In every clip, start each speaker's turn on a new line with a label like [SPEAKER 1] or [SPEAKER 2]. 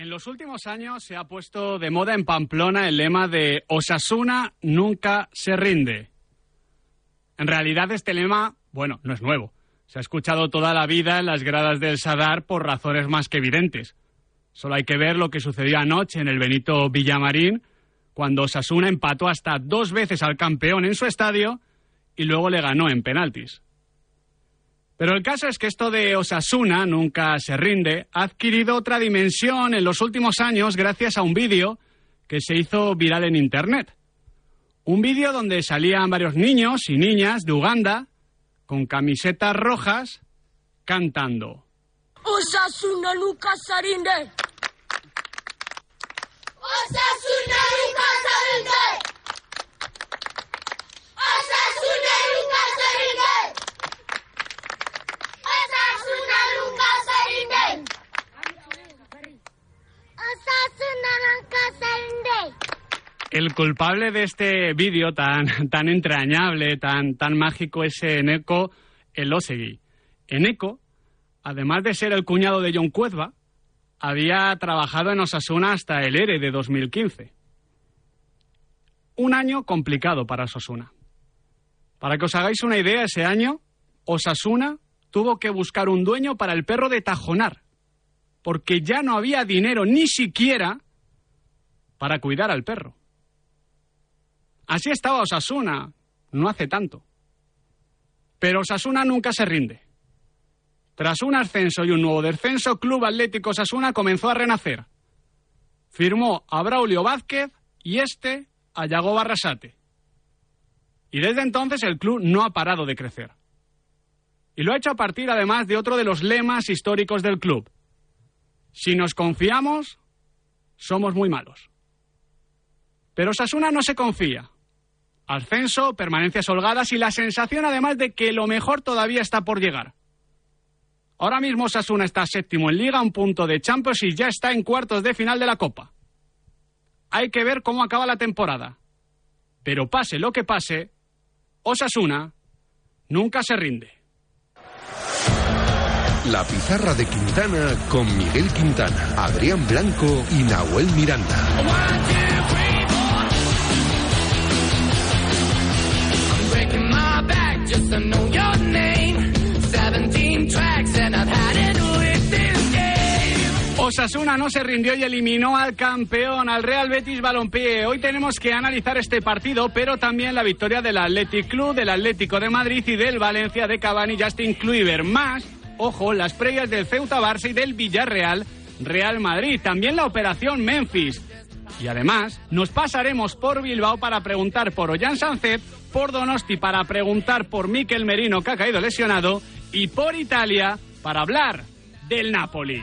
[SPEAKER 1] En los últimos años se ha puesto de moda en Pamplona el lema de Osasuna nunca se rinde. En realidad este lema, bueno, no es nuevo. Se ha escuchado toda la vida en las gradas del Sadar por razones más que evidentes. Solo hay que ver lo que sucedió anoche en el Benito Villamarín, cuando Osasuna empató hasta dos veces al campeón en su estadio y luego le ganó en penaltis. Pero el caso es que esto de Osasuna nunca se rinde ha adquirido otra dimensión en los últimos años gracias a un vídeo que se hizo viral en Internet. Un vídeo donde salían varios niños y niñas de Uganda con camisetas rojas cantando.
[SPEAKER 2] Osasuna nunca se rinde. Osasuna nunca se rinde. Osasuna nunca se rinde. Osasuna nunca se rinde. Osasuna nunca se rinde.
[SPEAKER 1] El culpable de este vídeo tan, tan entrañable, tan, tan mágico es Eneco Elosegui. Eneco, además de ser el cuñado de John Cuezba, había trabajado en Osasuna hasta el ERE de 2015. Un año complicado para Osasuna. Para que os hagáis una idea, ese año Osasuna tuvo que buscar un dueño para el perro de Tajonar, porque ya no había dinero ni siquiera para cuidar al perro. Así estaba Osasuna, no hace tanto. Pero Osasuna nunca se rinde. Tras un ascenso y un nuevo descenso, Club Atlético Osasuna comenzó a renacer. Firmó a Braulio Vázquez y este a Yago Barrasate. Y desde entonces el club no ha parado de crecer. Y lo ha hecho a partir además de otro de los lemas históricos del club. Si nos confiamos, somos muy malos. Pero Osasuna no se confía. Ascenso, permanencias holgadas y la sensación además de que lo mejor todavía está por llegar. Ahora mismo Osasuna está séptimo en liga, un punto de Champions y ya está en cuartos de final de la Copa. Hay que ver cómo acaba la temporada. Pero pase lo que pase, Osasuna nunca se rinde.
[SPEAKER 3] La pizarra de Quintana con Miguel Quintana, Adrián Blanco y Nahuel Miranda.
[SPEAKER 1] Osasuna no se rindió y eliminó al campeón, al Real Betis Balompié. Hoy tenemos que analizar este partido, pero también la victoria del Athletic Club, del Atlético de Madrid y del Valencia de Cavani Justin Kluivert. Más, ojo, las previas del Ceuta Barça y del Villarreal Real Madrid. También la operación Memphis. Y además, nos pasaremos por Bilbao para preguntar por Ollán Sancet, por Donosti para preguntar por Miquel Merino, que ha caído lesionado, y por Italia para hablar del Napoli.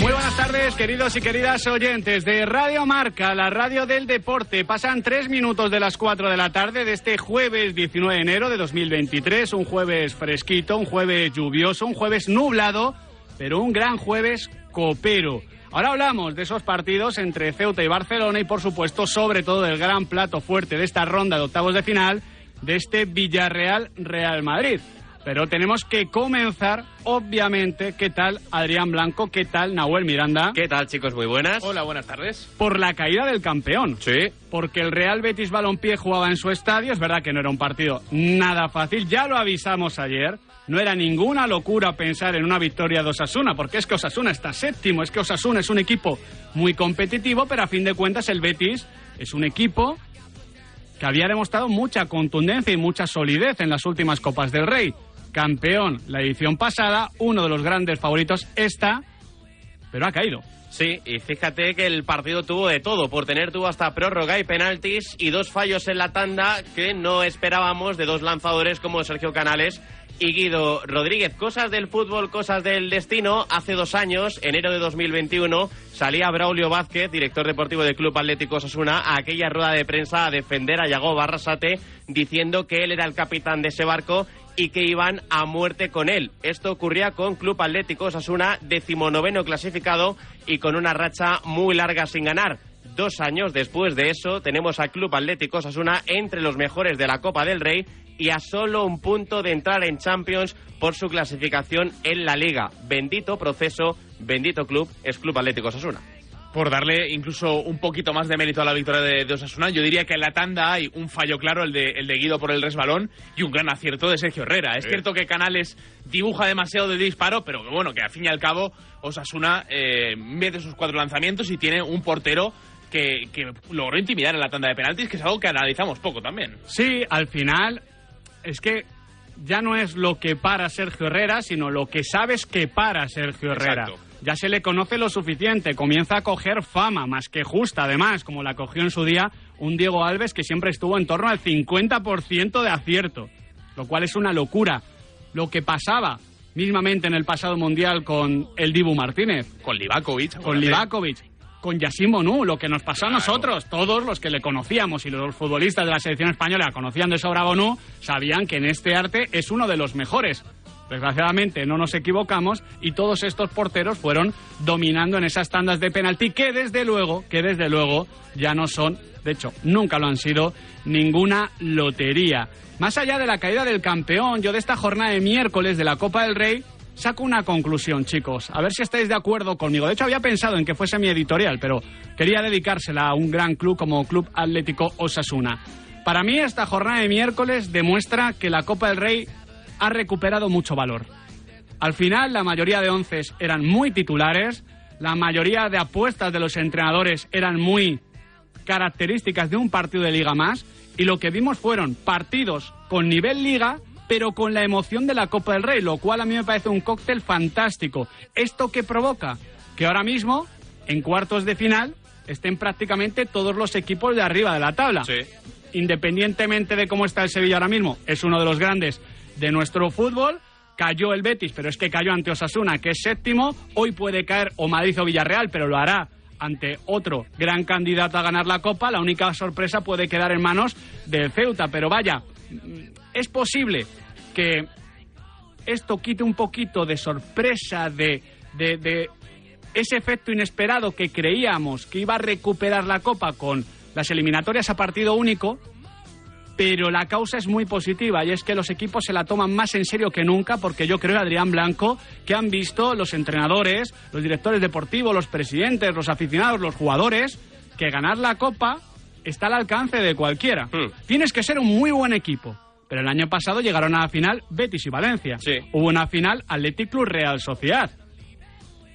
[SPEAKER 1] Muy buenas tardes, queridos y queridas oyentes de Radio Marca, la radio del deporte. Pasan tres minutos de las cuatro de la tarde de este jueves 19 de enero de 2023, un jueves fresquito, un jueves lluvioso, un jueves nublado, pero un gran jueves copero. Ahora hablamos de esos partidos entre Ceuta y Barcelona y, por supuesto, sobre todo del gran plato fuerte de esta ronda de octavos de final de este Villarreal Real Madrid. Pero tenemos que comenzar, obviamente, ¿qué tal Adrián Blanco? ¿Qué tal Nahuel Miranda?
[SPEAKER 4] ¿Qué tal, chicos? Muy buenas.
[SPEAKER 5] Hola, buenas tardes.
[SPEAKER 1] Por la caída del campeón.
[SPEAKER 4] Sí.
[SPEAKER 1] Porque el Real Betis Balompié jugaba en su estadio. Es verdad que no era un partido nada fácil. Ya lo avisamos ayer. No era ninguna locura pensar en una victoria de Osasuna, porque es que Osasuna está séptimo. Es que Osasuna es un equipo muy competitivo, pero a fin de cuentas el Betis es un equipo que había demostrado mucha contundencia y mucha solidez en las últimas Copas del Rey. Campeón la edición pasada, uno de los grandes favoritos esta, pero ha caído.
[SPEAKER 4] Sí, y fíjate que el partido tuvo de todo, por tener tuvo hasta prórroga y penaltis y dos fallos en la tanda que no esperábamos de dos lanzadores como Sergio Canales y Guido Rodríguez. Cosas del fútbol, cosas del destino. Hace dos años, enero de 2021, salía Braulio Vázquez, director deportivo del Club Atlético Osasuna, a aquella rueda de prensa a defender a Yago Barrasate, diciendo que él era el capitán de ese barco y que iban a muerte con él. Esto ocurría con Club Atlético Osasuna, decimonoveno clasificado y con una racha muy larga sin ganar. Dos años después de eso, tenemos al Club Atlético Osasuna entre los mejores de la Copa del Rey y a solo un punto de entrar en Champions por su clasificación en la Liga. Bendito proceso, bendito club, es Club Atlético Osasuna
[SPEAKER 5] por darle incluso un poquito más de mérito a la victoria de, de, Osasuna, yo diría que en la tanda hay un fallo claro, el de, el de Guido por el resbalón, y un gran acierto de Sergio Herrera. Es cierto que Canales dibuja demasiado de disparo, pero que bueno, que al fin y al cabo Osasuna eh, mete sus cuatro lanzamientos y tiene un portero que, que, logró intimidar en la tanda de penaltis, que es algo que analizamos poco también.
[SPEAKER 1] Sí, al final es que ya no es lo que para Sergio Herrera, sino lo que sabes que para Sergio Herrera.
[SPEAKER 5] Exacto.
[SPEAKER 1] Ya se le conoce lo suficiente, comienza a coger fama, más que justa, además, como la cogió en su día un Diego Alves que siempre estuvo en torno al 50% de acierto, lo cual es una locura. Lo que pasaba mismamente en el pasado mundial con el Dibu Martínez,
[SPEAKER 5] Con Livakovic.
[SPEAKER 1] con. Livakovic, con Yassin Monú, lo que nos pasó a nosotros, todos los que le conocíamos y los futbolistas de la selección española conocían de sobra a Bonú, sabían que en este arte es uno de los mejores. Desgraciadamente no nos equivocamos y todos estos porteros fueron dominando en esas tandas de penalti que desde luego, que desde luego ya no son, de hecho, nunca lo han sido ninguna lotería. Más allá de la caída del campeón, yo de esta jornada de miércoles de la Copa del Rey saco una conclusión, chicos. A ver si estáis de acuerdo conmigo. De hecho, había pensado en que fuese mi editorial, pero quería dedicársela a un gran club como Club Atlético Osasuna. Para mí, esta jornada de miércoles demuestra que la Copa del Rey ha recuperado mucho valor. Al final, la mayoría de once eran muy titulares, la mayoría de apuestas de los entrenadores eran muy características de un partido de liga más, y lo que vimos fueron partidos con nivel liga, pero con la emoción de la Copa del Rey, lo cual a mí me parece un cóctel fantástico. ¿Esto qué provoca? Que ahora mismo, en cuartos de final, estén prácticamente todos los equipos de arriba de la tabla.
[SPEAKER 5] Sí.
[SPEAKER 1] Independientemente de cómo está el Sevilla ahora mismo, es uno de los grandes de nuestro fútbol. Cayó el Betis, pero es que cayó ante Osasuna, que es séptimo. Hoy puede caer o Madrid o Villarreal, pero lo hará ante otro gran candidato a ganar la Copa. La única sorpresa puede quedar en manos del Ceuta. Pero vaya, es posible que esto quite un poquito de sorpresa, de, de, de ese efecto inesperado que creíamos que iba a recuperar la Copa con las eliminatorias a partido único, pero la causa es muy positiva y es que los equipos se la toman más en serio que nunca porque yo creo, Adrián Blanco, que han visto los entrenadores, los directores deportivos, los presidentes, los aficionados, los jugadores, que ganar la Copa está al alcance de cualquiera.
[SPEAKER 4] Hmm.
[SPEAKER 1] Tienes que ser un muy buen equipo. Pero el año pasado llegaron a la final Betis y Valencia.
[SPEAKER 4] Sí.
[SPEAKER 1] Hubo una final Athletic Club Real Sociedad.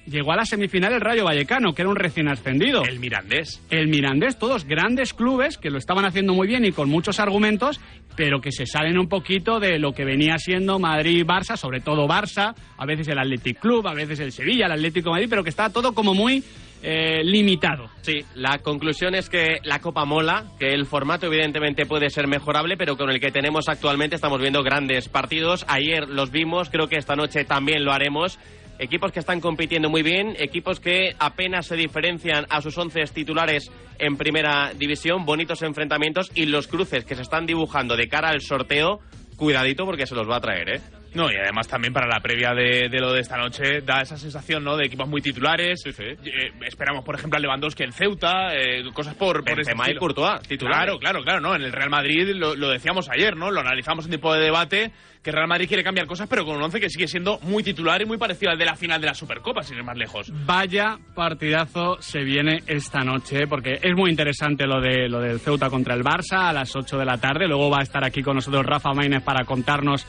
[SPEAKER 1] Llegó a la semifinal el Rayo Vallecano, que era un recién ascendido.
[SPEAKER 5] El Mirandés.
[SPEAKER 1] El Mirandés, todos grandes clubes que lo estaban haciendo muy bien y con muchos argumentos, pero que se salen un poquito de lo que venía siendo Madrid y Barça, sobre todo Barça, a veces el Athletic Club, a veces el Sevilla, el Atlético de Madrid, pero que está todo como muy eh, limitado.
[SPEAKER 4] Sí, la conclusión es que la Copa mola, que el formato evidentemente puede ser mejorable, pero con el que tenemos actualmente estamos viendo grandes partidos. Ayer los vimos, creo que esta noche también lo haremos. Equipos que están compitiendo muy bien, equipos que apenas se diferencian a sus once titulares en primera división, bonitos enfrentamientos y los cruces que se están dibujando de cara al sorteo, cuidadito porque se los va a traer, ¿eh?
[SPEAKER 5] No, y además también para la previa de, de lo de esta noche da esa sensación, ¿no? De equipos muy titulares. Eh, esperamos, por ejemplo, a Lewandowski en Ceuta, eh, cosas por... por
[SPEAKER 4] y. Courtois, titulares.
[SPEAKER 5] Claro, claro, claro, ¿no? En el Real Madrid lo, lo decíamos ayer, ¿no? Lo analizamos en tipo de debate, que el Real Madrid quiere cambiar cosas, pero con un once que sigue siendo muy titular y muy parecido al de la final de la Supercopa, sin ir más lejos.
[SPEAKER 1] Vaya partidazo se viene esta noche, ¿eh? porque es muy interesante lo de lo del Ceuta contra el Barça a las 8 de la tarde. Luego va a estar aquí con nosotros Rafa Maínez para contarnos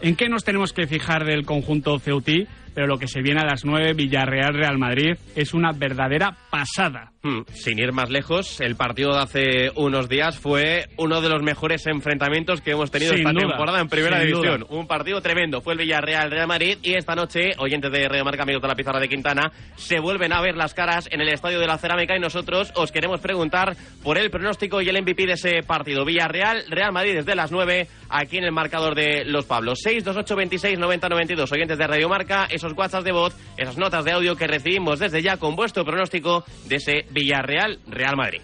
[SPEAKER 1] en qué nos tenemos que fijar del conjunto ceutí. Pero lo que se viene a las 9, Villarreal-Real Madrid, es una verdadera pasada.
[SPEAKER 4] Hmm, Sin ir más lejos, el partido de hace unos días fue uno de los mejores enfrentamientos que hemos tenido
[SPEAKER 1] Sin
[SPEAKER 4] esta
[SPEAKER 1] duda,
[SPEAKER 4] temporada en Primera División.
[SPEAKER 1] duda.
[SPEAKER 4] Un partido tremendo. Fue el Villarreal-Real Madrid y esta noche, oyentes de Radio Marca, amigos de la pizarra de Quintana, se vuelven a ver las caras en el Estadio de la Cerámica y nosotros os queremos preguntar por el pronóstico y el MVP de ese partido. Villarreal-Real Madrid desde las 9 aquí en el marcador de Los Pablos. 628 26 90 92. Oyentes de Radio Marca, esos de voz, esas notas de audio que recibimos desde ya con vuestro pronóstico de ese Villarreal-Real Madrid.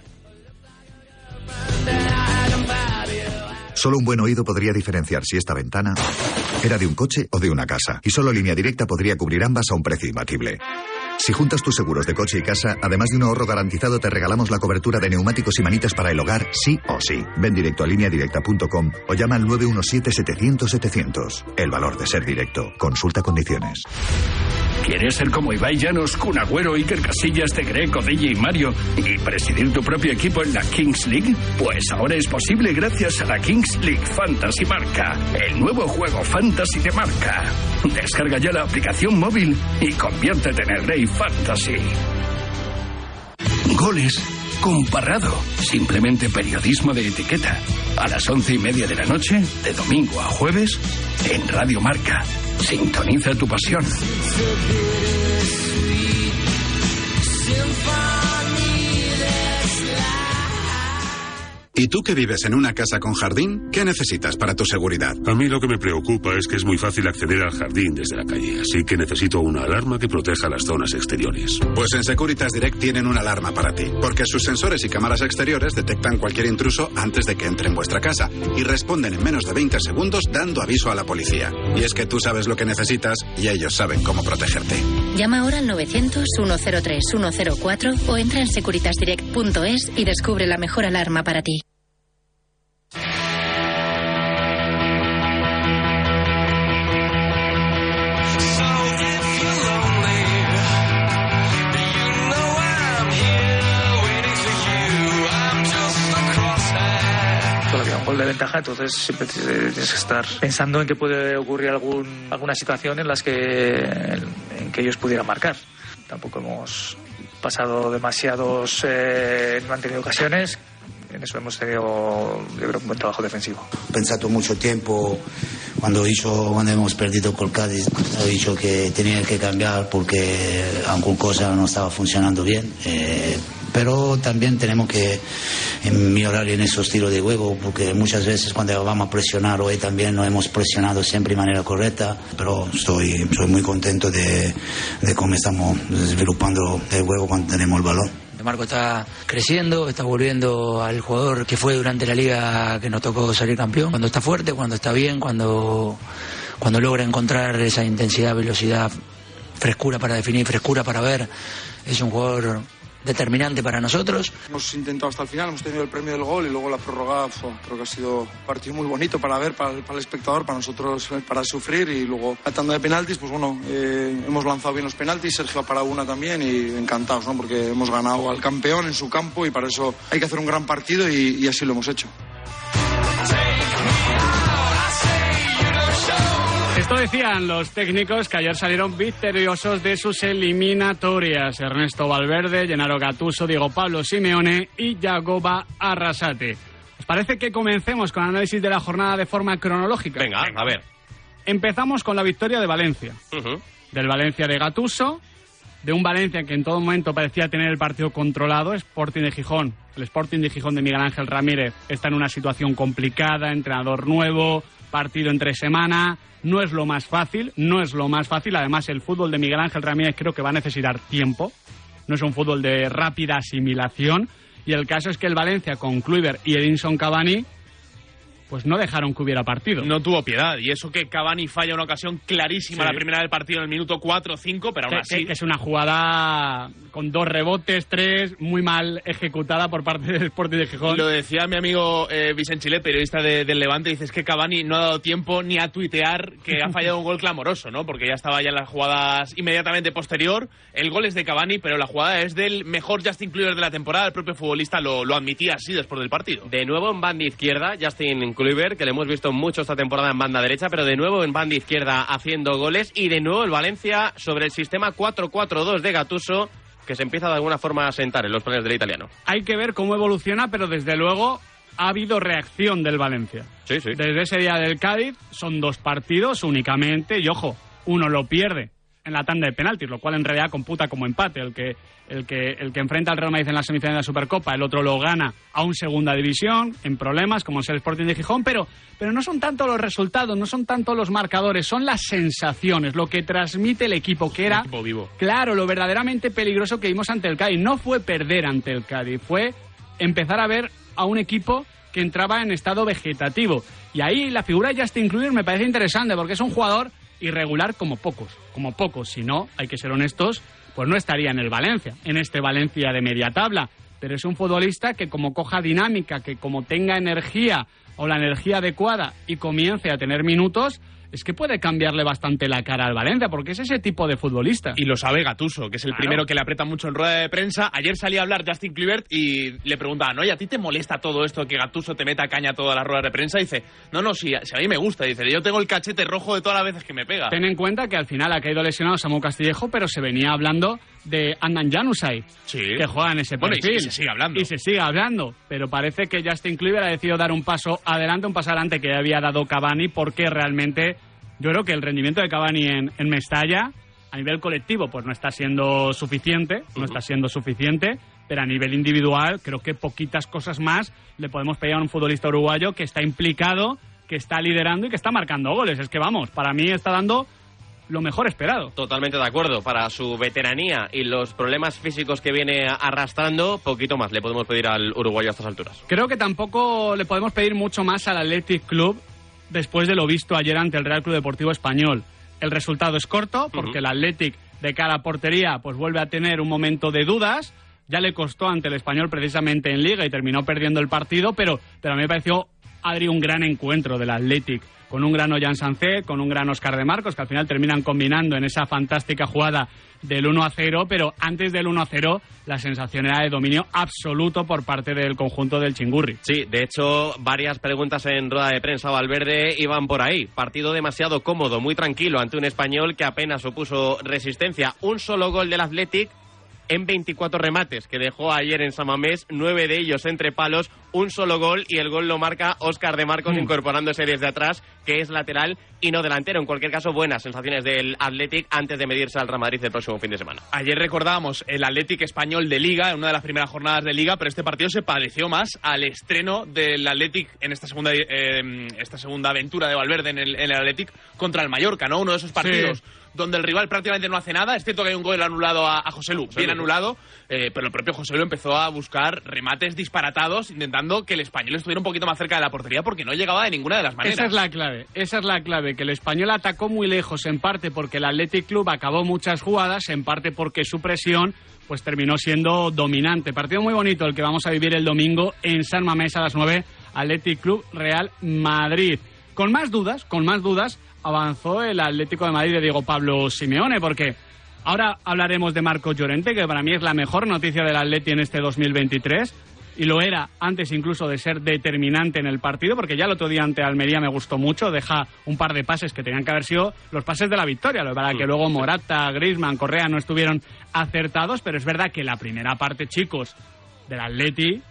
[SPEAKER 6] Solo un buen oído podría diferenciar si esta ventana era de un coche o de una casa. Y solo Línea Directa podría cubrir ambas a un precio imbatible. Si juntas tus seguros de coche y casa, además de un ahorro garantizado, te regalamos la cobertura de neumáticos y manitas para el hogar, sí o sí. Ven directo a lineadirecta.com o llama al 917-700-700. El valor de ser directo. Consulta condiciones.
[SPEAKER 7] ¿Quieres ser como Ibai Llanos, Kun Agüero, Iker Casillas, De Greco, DJ y Mario y presidir tu propio equipo en la Kings League? Pues ahora es posible gracias a la Kings League Fantasy Marca, el nuevo juego fantasy de marca. Descarga ya la aplicación móvil y conviértete en el rey fantasy. Goles con Parrado. Simplemente periodismo de etiqueta. A las once y media de la noche, de domingo a jueves, en Radio Marca. Sintoniza tu pasión.
[SPEAKER 8] ¿Y tú que vives en una casa con jardín? ¿Qué necesitas para tu seguridad?
[SPEAKER 9] A mí lo que me preocupa es que es muy fácil acceder al jardín desde la calle, así que necesito una alarma que proteja las zonas exteriores.
[SPEAKER 8] Pues en Securitas Direct tienen una alarma para ti, porque sus sensores y cámaras exteriores detectan cualquier intruso antes de que entre en vuestra casa y responden en menos de 20 segundos dando aviso a la policía. Y es que tú sabes lo que necesitas y ellos saben cómo protegerte.
[SPEAKER 2] Llama ahora al 900-103-104 o entra en securitasdirect.es y descubre la mejor alarma para ti.
[SPEAKER 10] Ventaja, entonces siempre tienes que estar pensando en que puede ocurrir algún, alguna situación en las que, en que ellos pudieran marcar. Tampoco hemos pasado demasiados, eh, no han tenido ocasiones, en eso hemos tenido yo creo, un buen trabajo defensivo.
[SPEAKER 11] pensato mucho tiempo cuando hizo, cuando hemos perdido con Cádiz, he dicho que tenía que cambiar porque alguna cosa no estaba funcionando bien. eh, pero también tenemos que mejorar en esos tiros de juego porque muchas veces cuando vamos a presionar hoy también no hemos presionado siempre de manera correcta pero estoy, estoy muy contento de, de cómo estamos desarrollando el juego cuando tenemos el balón.
[SPEAKER 12] Marco está creciendo, está volviendo al jugador que fue durante la liga que nos tocó salir campeón. Cuando está fuerte, cuando está bien, cuando, cuando logra encontrar esa intensidad, velocidad, frescura para definir, frescura para ver, es un jugador determinante para nosotros.
[SPEAKER 13] Hemos intentado hasta el final, hemos tenido el premio del gol y luego la prórroga. creo que ha sido un partido muy bonito para ver, para para el espectador, para nosotros, eh, para sufrir. Y luego, tratando de penaltis, pues bueno, eh, hemos lanzado bien los penaltis. Sergio ha parado una también y encantados, ¿no? Porque hemos ganado al campeón en su campo y para eso hay que hacer un gran partido y así lo hemos hecho.
[SPEAKER 1] Esto decían los técnicos que ayer salieron victoriosos de sus eliminatorias. Ernesto Valverde, Gennaro Gattuso, Diego Pablo Simeone y Jagoba Arrasate. ¿Os parece que comencemos con el análisis de la jornada de forma cronológica?
[SPEAKER 4] Venga, a ver.
[SPEAKER 1] Empezamos con la victoria de Valencia. Del Valencia de Gatuso, de un Valencia que en todo momento parecía tener el partido controlado, Sporting de Gijón. El Sporting de Gijón de Miguel Ángel Ramírez está en una situación complicada, entrenador nuevo, partido entre semana. No es lo más fácil, no es lo más fácil. Además, el fútbol de Miguel Ángel Ramírez creo que va a necesitar tiempo. No es un fútbol de rápida asimilación. Y el caso es que el Valencia con Kluivert y Edinson Cavani pues no dejaron que hubiera partido.
[SPEAKER 5] No tuvo piedad. Y eso que Cavani falla una ocasión clarísima
[SPEAKER 1] Sí.
[SPEAKER 5] la primera del partido en el minuto 4 o 5, pero aún así.
[SPEAKER 1] que, que es una jugada con dos rebotes, tres, muy mal ejecutada por parte del Sporting de Gijón.
[SPEAKER 5] Lo decía mi amigo eh, Vicente Chile, periodista de- del Levante, dice es que Cavani no ha dado tiempo ni a tuitear que ha fallado un gol clamoroso, ¿no? Porque ya estaba ya en las jugadas inmediatamente posterior. El gol es de Cavani, pero la jugada es del mejor Justin Kluivert de la temporada. El propio futbolista lo, lo admitía así después del partido.
[SPEAKER 4] De nuevo en banda izquierda, Justin Kluivert, que le hemos visto mucho esta temporada en banda derecha, pero de nuevo en banda izquierda haciendo goles. Y de nuevo el Valencia sobre el sistema 4-4-2 de Gatuso, que se empieza de alguna forma a sentar en los planes del italiano.
[SPEAKER 1] Hay que ver cómo evoluciona, pero desde luego ha habido reacción del Valencia.
[SPEAKER 4] Sí, sí.
[SPEAKER 1] Desde ese día del Cádiz son dos partidos únicamente y ojo, uno lo pierde en la tanda de penaltis, lo cual en realidad computa como empate. El que, el que, el que enfrenta al Real Madrid en la semifinal de la Supercopa, el otro lo gana a un segunda división, en problemas, como es el Sporting de Gijón, pero, pero no son tanto los resultados, no son tanto los marcadores, son las sensaciones, lo que transmite el equipo, que era
[SPEAKER 5] vivo.
[SPEAKER 1] Claro, lo verdaderamente peligroso que vimos ante el Cádiz no fue perder ante el Cádiz, fue empezar a ver a un equipo que entraba en estado vegetativo. Y ahí la figura de Justin Kluivert me parece interesante porque es un jugador irregular como pocos, como pocos. Si no, hay que ser honestos, pues no estaría en el Valencia, en este Valencia de media tabla. Pero es un futbolista que como coja dinámica, que como tenga energía o la energía adecuada y comience a tener minutos, es que puede cambiarle bastante la cara al Valencia, porque es ese tipo de futbolista.
[SPEAKER 5] Y lo sabe Gatuso, que es el
[SPEAKER 1] Claro.
[SPEAKER 5] primero que le aprieta mucho en rueda de prensa. Ayer salía a hablar Justin Kluivert y le preguntaban, oye, ¿a ti te molesta todo esto que Gatuso te meta caña a todas las ruedas de prensa? Y dice, no, no, si, si a mí me gusta. Dice, yo tengo el cachete rojo de todas las veces que me pega.
[SPEAKER 1] Ten en cuenta que al final ha caído lesionado Samu Castillejo, pero se venía hablando de Andan Janusay, que juega en ese
[SPEAKER 5] Bueno, y
[SPEAKER 1] perfil.
[SPEAKER 5] se- y se sigue hablando.
[SPEAKER 1] Y se sigue hablando, pero parece que Justin Kluivert ha decidido dar un paso adelante, un paso adelante que ya había dado Cavani, porque realmente yo creo que el rendimiento de Cavani en, en Mestalla, a nivel colectivo, pues no está siendo suficiente, no está siendo suficiente, pero a nivel individual creo que poquitas cosas más le podemos pedir a un futbolista uruguayo que está implicado, que está liderando y que está marcando goles. Es que vamos, para mí está dando lo mejor esperado.
[SPEAKER 4] Totalmente de acuerdo. Para su veteranía y los problemas físicos que viene arrastrando, poquito más le podemos pedir al uruguayo a estas alturas.
[SPEAKER 1] Creo que tampoco le podemos pedir mucho más al Athletic Club después de lo visto ayer ante el Real Club Deportivo Español. El resultado es corto porque el Athletic de cara a portería pues vuelve a tener un momento de dudas. Ya le costó ante el Español precisamente en Liga y terminó perdiendo el partido, pero, pero a mí me pareció, Adri, un gran encuentro del Athletic con un gran Ollán Sancé, con un gran Oscar de Marcos, que al final terminan combinando en esa fantástica jugada del 1 a 0, pero antes del 1 a 0 la sensación era de dominio absoluto por parte del conjunto del Chingurri.
[SPEAKER 4] Sí, de hecho, varias preguntas en rueda de prensa Valverde iban por ahí. Partido demasiado cómodo, muy tranquilo ante un español que apenas opuso resistencia. Un solo gol del Athletic en 24 remates que dejó ayer en Samamés, nueve de ellos entre palos, un solo gol y el gol lo marca Óscar de Marcos
[SPEAKER 1] Mm.
[SPEAKER 4] incorporándose desde atrás, que es lateral y no delantero. En cualquier caso, buenas sensaciones del Athletic antes de medirse al Real Madrid el próximo fin de semana.
[SPEAKER 5] Ayer recordábamos el Athletic español de Liga, en una de las primeras jornadas de Liga, pero este partido se pareció más al estreno del Athletic en esta segunda, eh, esta segunda aventura de Valverde en el, en el Athletic contra el Mallorca, ¿no? Uno de esos partidos donde el rival prácticamente no hace nada. Es cierto que hay un gol anulado a, a José Lu, bien
[SPEAKER 4] Lu.
[SPEAKER 5] anulado, eh, pero el propio José Lu empezó a buscar remates disparatados, intentando que el español estuviera un poquito más cerca de la portería porque no llegaba de ninguna de las maneras.
[SPEAKER 1] Esa es la clave, esa es la clave, que el español atacó muy lejos, en parte porque el Athletic Club acabó muchas jugadas, en parte porque su presión pues terminó siendo dominante. Partido muy bonito el que vamos a vivir el domingo en San Mamés a las 9, Athletic Club Real Madrid. Con más dudas, con más dudas, avanzó el Atlético de Madrid de Diego Pablo Simeone, porque ahora hablaremos de Marco Llorente, que para mí es la mejor noticia del Atleti en este 2023 y lo era antes incluso de ser determinante en el partido, porque ya el otro día ante Almería me gustó mucho, deja un par de pases que tenían que haber sido los pases de la victoria, lo para que luego Morata, Griezmann, Correa no estuvieron acertados, pero es verdad que la primera parte, chicos, del Atleti,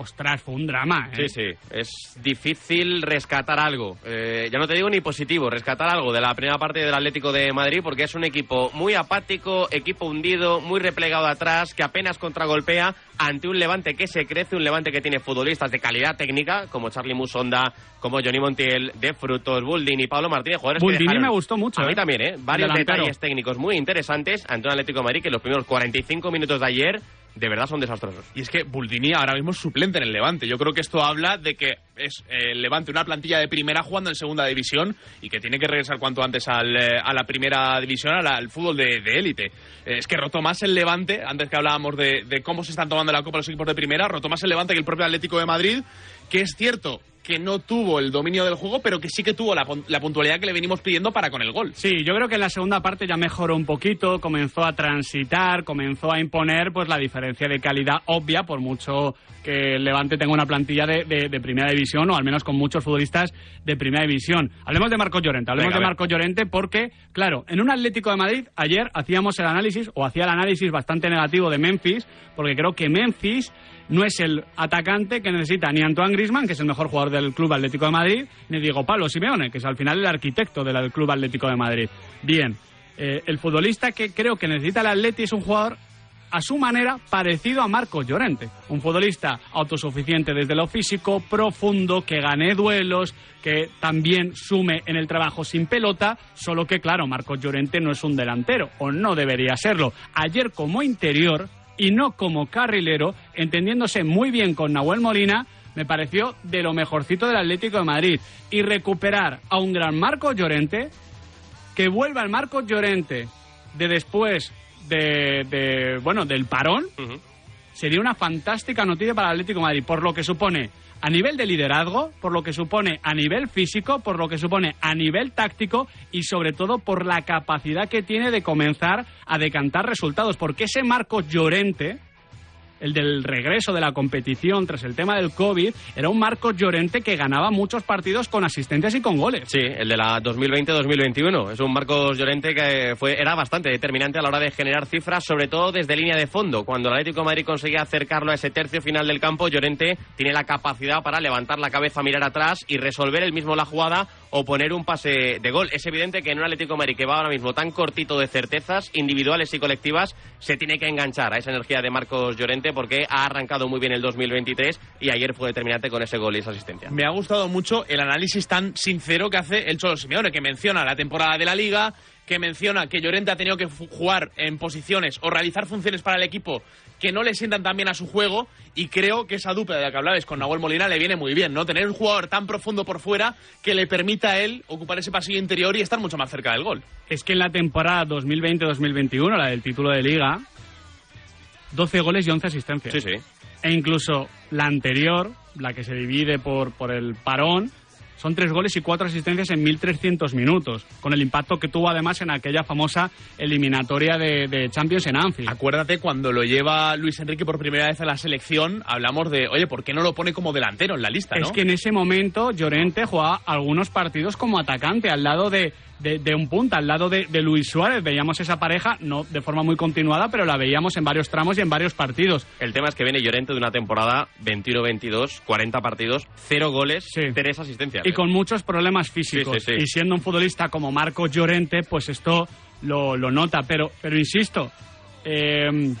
[SPEAKER 1] ostras, fue un drama. ¿eh?
[SPEAKER 4] Sí, sí, es difícil rescatar algo. Eh, ya no te digo ni positivo, rescatar algo de la primera parte del Atlético de Madrid porque es un equipo muy apático, equipo hundido, muy replegado atrás, que apenas contragolpea ante un Levante que se crece, un Levante que tiene futbolistas de calidad técnica como Charlie Musonda, como Johnny Montiel, De Frutos, Buldini, Pablo Martínez, jugadores que
[SPEAKER 1] Buldini
[SPEAKER 4] dejaron-
[SPEAKER 1] me gustó mucho,
[SPEAKER 4] A mí
[SPEAKER 1] ¿eh?
[SPEAKER 4] también, ¿eh? Varios
[SPEAKER 1] Delantero.
[SPEAKER 4] detalles técnicos muy interesantes ante un Atlético de Madrid que en los primeros 45 minutos de ayer de verdad son desastrosos.
[SPEAKER 5] Y es que Buldini ahora mismo es suplente en el Levante. Yo creo que esto habla de que es eh, el Levante una plantilla de primera jugando en segunda división y que tiene que regresar cuanto antes al, eh, a la primera división, al, fútbol de de élite. Eh, es que rotó más el Levante, antes que hablábamos de, de cómo se están tomando la Copa los equipos de primera, rotó más el Levante que el propio Atlético de Madrid, que es cierto que no tuvo el dominio del juego, pero que sí que tuvo la, la puntualidad que le venimos pidiendo para con el gol.
[SPEAKER 1] Sí, yo creo que en la segunda parte ya mejoró un poquito, comenzó a transitar, comenzó a imponer pues la diferencia de calidad obvia, por mucho que el Levante tenga una plantilla de, de- de primera división, o al menos con muchos futbolistas de primera división. Hablemos de Marcos Llorente, hablemos
[SPEAKER 4] Venga,
[SPEAKER 1] de
[SPEAKER 4] ver.
[SPEAKER 1] Marcos Llorente porque, claro, en un Atlético de Madrid, ayer hacíamos el análisis, o hacía el análisis bastante negativo de Memphis, porque creo que Memphis no es el atacante que necesita ni Antoine Grisman, que es el mejor jugador del Club Atlético de Madrid, ni Diego Pablo Simeone, que es al final el arquitecto del Club Atlético de Madrid. Bien, eh, el futbolista que creo que necesita el Atleti es un jugador a su manera parecido a Marcos Llorente, un futbolista autosuficiente desde lo físico, profundo, que gane duelos, que también sume en el trabajo sin pelota, solo que claro, Marcos Llorente no es un delantero, o no debería serlo. Ayer como interior y no como carrilero, entendiéndose muy bien con Nahuel Molina, me pareció de lo mejorcito del Atlético de Madrid. Y recuperar a un gran Marcos Llorente, que vuelva el Marcos Llorente de después de, de, bueno del parón, sería una fantástica noticia para el Atlético de Madrid, por lo que supone a nivel de liderazgo, por lo que supone a nivel físico, por lo que supone a nivel táctico y sobre todo por la capacidad que tiene de comenzar a decantar resultados, porque ese Marcos Llorente, el del regreso de la competición tras el tema del COVID, era un Marcos Llorente que ganaba muchos partidos con asistencias y con goles.
[SPEAKER 4] Sí, el de la 2020-2021. Es un Marcos Llorente que fue, era bastante determinante a la hora de generar cifras, sobre todo desde línea de fondo. Cuando el Atlético Madrid conseguía acercarlo a ese tercio final del campo, Llorente tiene la capacidad para levantar la cabeza, mirar atrás y resolver el mismo la jugada o poner un pase de gol. Es evidente que en un Atlético de que va ahora mismo tan cortito de certezas individuales y colectivas, se tiene que enganchar a esa energía de Marcos Llorente porque ha arrancado muy bien el 2023 y ayer fue determinante con ese gol y esa asistencia.
[SPEAKER 5] Me ha gustado mucho el análisis tan sincero que hace el Cholo Simeone, que menciona la temporada de la Liga, que menciona que Llorente ha tenido que jugar en posiciones o realizar funciones para el equipo que no le sientan tan bien a su juego y creo que esa dupla de la que hablabais con Nahuel Molina le viene muy bien, ¿no? Tener un jugador tan profundo por fuera que le permita a él ocupar ese pasillo interior y estar mucho más cerca del gol.
[SPEAKER 1] Es que en la temporada 2020-2021, la del título de liga, 12 goles y 11 asistencias.
[SPEAKER 4] Sí, sí.
[SPEAKER 1] E incluso la anterior, la que se divide por, por el parón, son tres goles y cuatro asistencias en 1.300 minutos, con el impacto que tuvo además en aquella famosa eliminatoria de, de Champions en Anfield.
[SPEAKER 5] Acuérdate cuando lo lleva Luis Enrique por primera vez a la selección, hablamos de, oye, ¿por qué no lo pone como delantero en la lista, no?
[SPEAKER 1] Es que en ese momento Llorente jugaba algunos partidos como atacante al lado de, de, de un punta, al lado de, de Luis Suárez. Veíamos esa pareja, no de forma muy continuada, pero la veíamos en varios tramos y en varios partidos.
[SPEAKER 4] El tema es que viene Llorente de una temporada 21-22, 40 partidos, 0 goles, 3 asistencias.
[SPEAKER 1] Y con muchos problemas físicos.
[SPEAKER 4] Sí, sí, sí.
[SPEAKER 1] Y siendo un futbolista como Marcos Llorente, pues esto lo, lo nota. Pero, pero insisto, eh,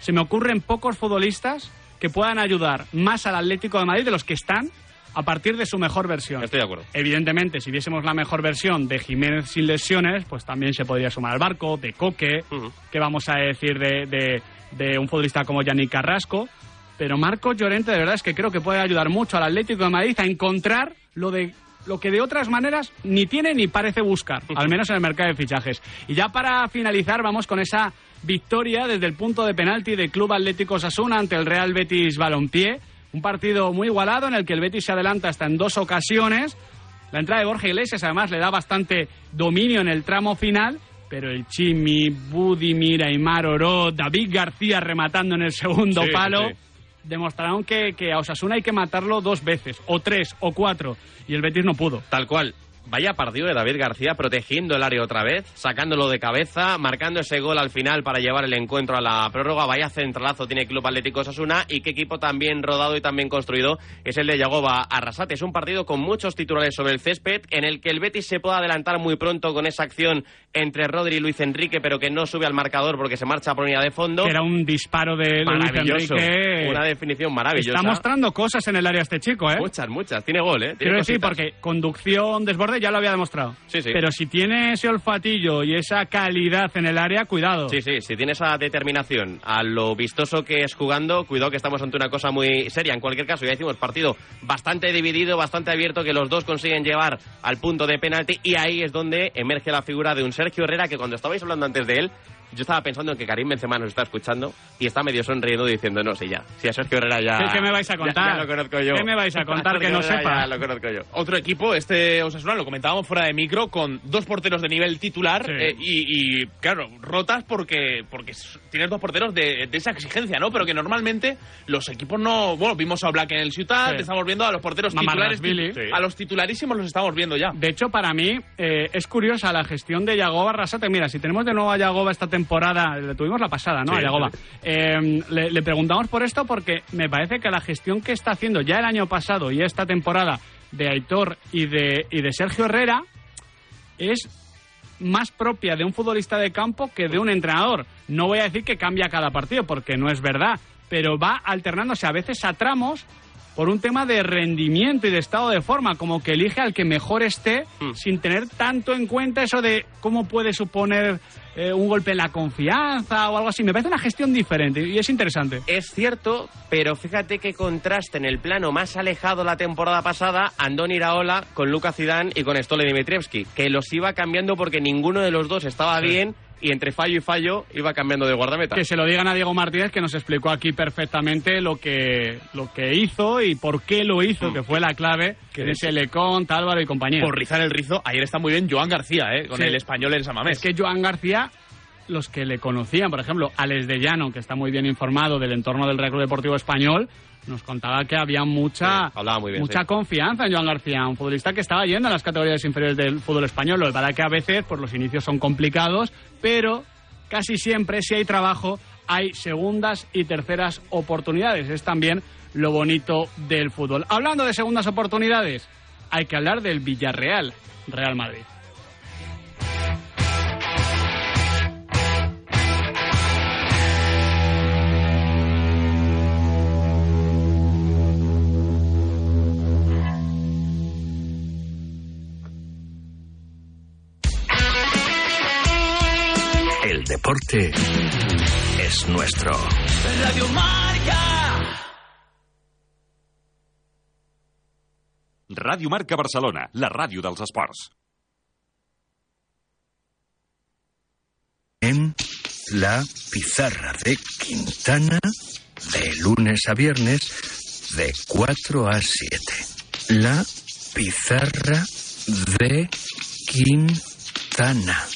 [SPEAKER 1] se me ocurren pocos futbolistas que puedan ayudar más al Atlético de Madrid de los que están a partir de su mejor versión.
[SPEAKER 4] Estoy de acuerdo.
[SPEAKER 1] Evidentemente, si viésemos la mejor versión de Jiménez sin lesiones, pues también se podría sumar al barco, de Coque, que vamos a decir de, de- de un futbolista como Yannick Carrasco. Pero Marcos Llorente, de verdad, es que creo que puede ayudar mucho al Atlético de Madrid a encontrar lo de lo que de otras maneras ni tiene ni parece buscar, al menos en el mercado de fichajes. Y ya para finalizar, vamos con esa victoria desde el punto de penalti del Club Atlético Sasuna ante el Real Betis Balompié. Un partido muy igualado en el que el Betis se adelanta hasta en dos ocasiones. La entrada de Borja Iglesias además le da bastante dominio en el tramo final, pero el Chimi, Budimir, Aymar Oro, David García rematando en el segundo
[SPEAKER 4] Sí,
[SPEAKER 1] palo,
[SPEAKER 4] sí.
[SPEAKER 1] demostraron que, que a Osasuna hay que matarlo dos veces, o tres, o cuatro, y el Betis no pudo.
[SPEAKER 4] Tal cual. Vaya partido de David García protegiendo el área otra vez, sacándolo de cabeza, marcando ese gol al final para llevar el encuentro a la prórroga. Vaya centralazo tiene el Club Atlético Osasuna y qué equipo tan bien rodado y tan bien construido es el de Yagoba Arrasate. Es un partido con muchos titulares sobre el césped en el que el Betis se puede adelantar muy pronto con esa acción entre Rodri y Luis Enrique, pero que no sube al marcador porque se marcha por línea de fondo.
[SPEAKER 1] Era un disparo de, Luis. Enrique.
[SPEAKER 4] Una definición maravillosa.
[SPEAKER 1] Está mostrando cosas en el área este chico, ¿eh?
[SPEAKER 4] Muchas, muchas. Tiene gol, ¿eh? Tiene
[SPEAKER 1] Quiero decir, porque conducción, desborde ya lo había demostrado.
[SPEAKER 4] Sí, sí.
[SPEAKER 1] Pero si tiene ese olfatillo y esa calidad en el área, cuidado.
[SPEAKER 4] Sí, sí, si tiene esa determinación a lo vistoso que es jugando, cuidado que estamos ante una cosa muy seria. En cualquier caso, ya decimos, partido bastante dividido, bastante abierto, que los dos consiguen llevar al punto de penalti y ahí es donde emerge la figura de un Sergio Herrera que cuando estabais hablando antes de él, yo estaba pensando en que Karim Benzema nos está escuchando y está medio sonriendo diciendo, no, sí, ya, si a Sergio Herrera ya...
[SPEAKER 1] ¿Qué, qué me vais a
[SPEAKER 4] ya-
[SPEAKER 1] contar?
[SPEAKER 4] Ya, lo conozco yo.
[SPEAKER 1] ¿Qué me vais a contar que no sepa?
[SPEAKER 4] Ya lo conozco yo.
[SPEAKER 5] Otro equipo, este Osasuna, lo comentábamos fuera de micro, con dos porteros de nivel titular
[SPEAKER 1] Sí.
[SPEAKER 5] eh, y, y, claro, rotas porque porque tienes dos porteros de, de esa exigencia, ¿no? Pero que normalmente los equipos no... Bueno, vimos a Black en el Ciutat,
[SPEAKER 1] Sí.
[SPEAKER 5] estamos viendo a los porteros titulares, ti- a los titularísimos los estamos viendo ya.
[SPEAKER 1] De hecho, para mí eh, es curiosa la gestión de Yagoba Arrasate. Mira, si tenemos de nuevo a Yagoba esta temporada, le tuvimos la pasada, ¿no?
[SPEAKER 4] Sí,
[SPEAKER 1] a. Eh, le, le preguntamos por esto porque me parece que la gestión que está haciendo ya el año pasado y esta temporada de Aitor y de, y de Sergio Herrera es más propia de un futbolista de campo que de un entrenador. No voy a decir que cambia cada partido, porque no es verdad, pero va alternándose a veces a tramos por un tema de rendimiento y de estado de forma, como que elige al que mejor esté sin tener tanto en cuenta eso de cómo puede suponer eh, un golpe en la confianza o algo así. Me parece una gestión diferente y es interesante.
[SPEAKER 4] Es cierto, pero fíjate qué contraste en el plano más alejado la temporada pasada Andoni Iraola con Luka Zidane y con Stole Dimitrievski, que los iba cambiando porque ninguno de los dos estaba
[SPEAKER 1] Sí.
[SPEAKER 4] bien y entre fallo y fallo iba cambiando de guardameta.
[SPEAKER 1] Que se lo digan a Diego Martínez, que nos explicó aquí perfectamente lo que, lo que hizo y por qué lo hizo, que fue la clave de ese Lecón, Álvaro y compañía.
[SPEAKER 5] Por rizar el rizo, ayer está muy bien Joan García, ¿eh? Con
[SPEAKER 1] Sí.
[SPEAKER 5] el español en Samamés.
[SPEAKER 1] Es que Joan García, los que le conocían, por ejemplo, Alex de Llano, que está muy bien informado del entorno del Real Club Deportivo Español, nos contaba que había mucha,
[SPEAKER 4] Sí, hablaba muy bien,
[SPEAKER 1] mucha
[SPEAKER 4] sí.
[SPEAKER 1] confianza en Joan García, un futbolista que estaba yendo a las categorías inferiores del fútbol español. Lo verdad que a veces pues, los inicios son complicados, pero casi siempre, si hay trabajo, hay segundas y terceras oportunidades. Es también lo bonito del fútbol. Hablando de segundas oportunidades, hay que hablar del Villarreal, Real Madrid.
[SPEAKER 7] Deporte es nuestro.
[SPEAKER 14] Radio Marca.
[SPEAKER 15] Ràdio Marca Barcelona, la ràdio dels esports.
[SPEAKER 7] En la pizarra de Quintana, de lunes a viernes, de 4 a 7. La pizarra de Quintana.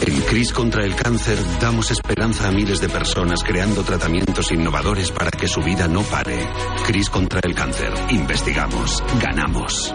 [SPEAKER 16] En CRIS contra el cáncer damos esperanza a miles de personas creando tratamientos innovadores para que su vida no pare. CRIS contra el cáncer. Investigamos. Ganamos.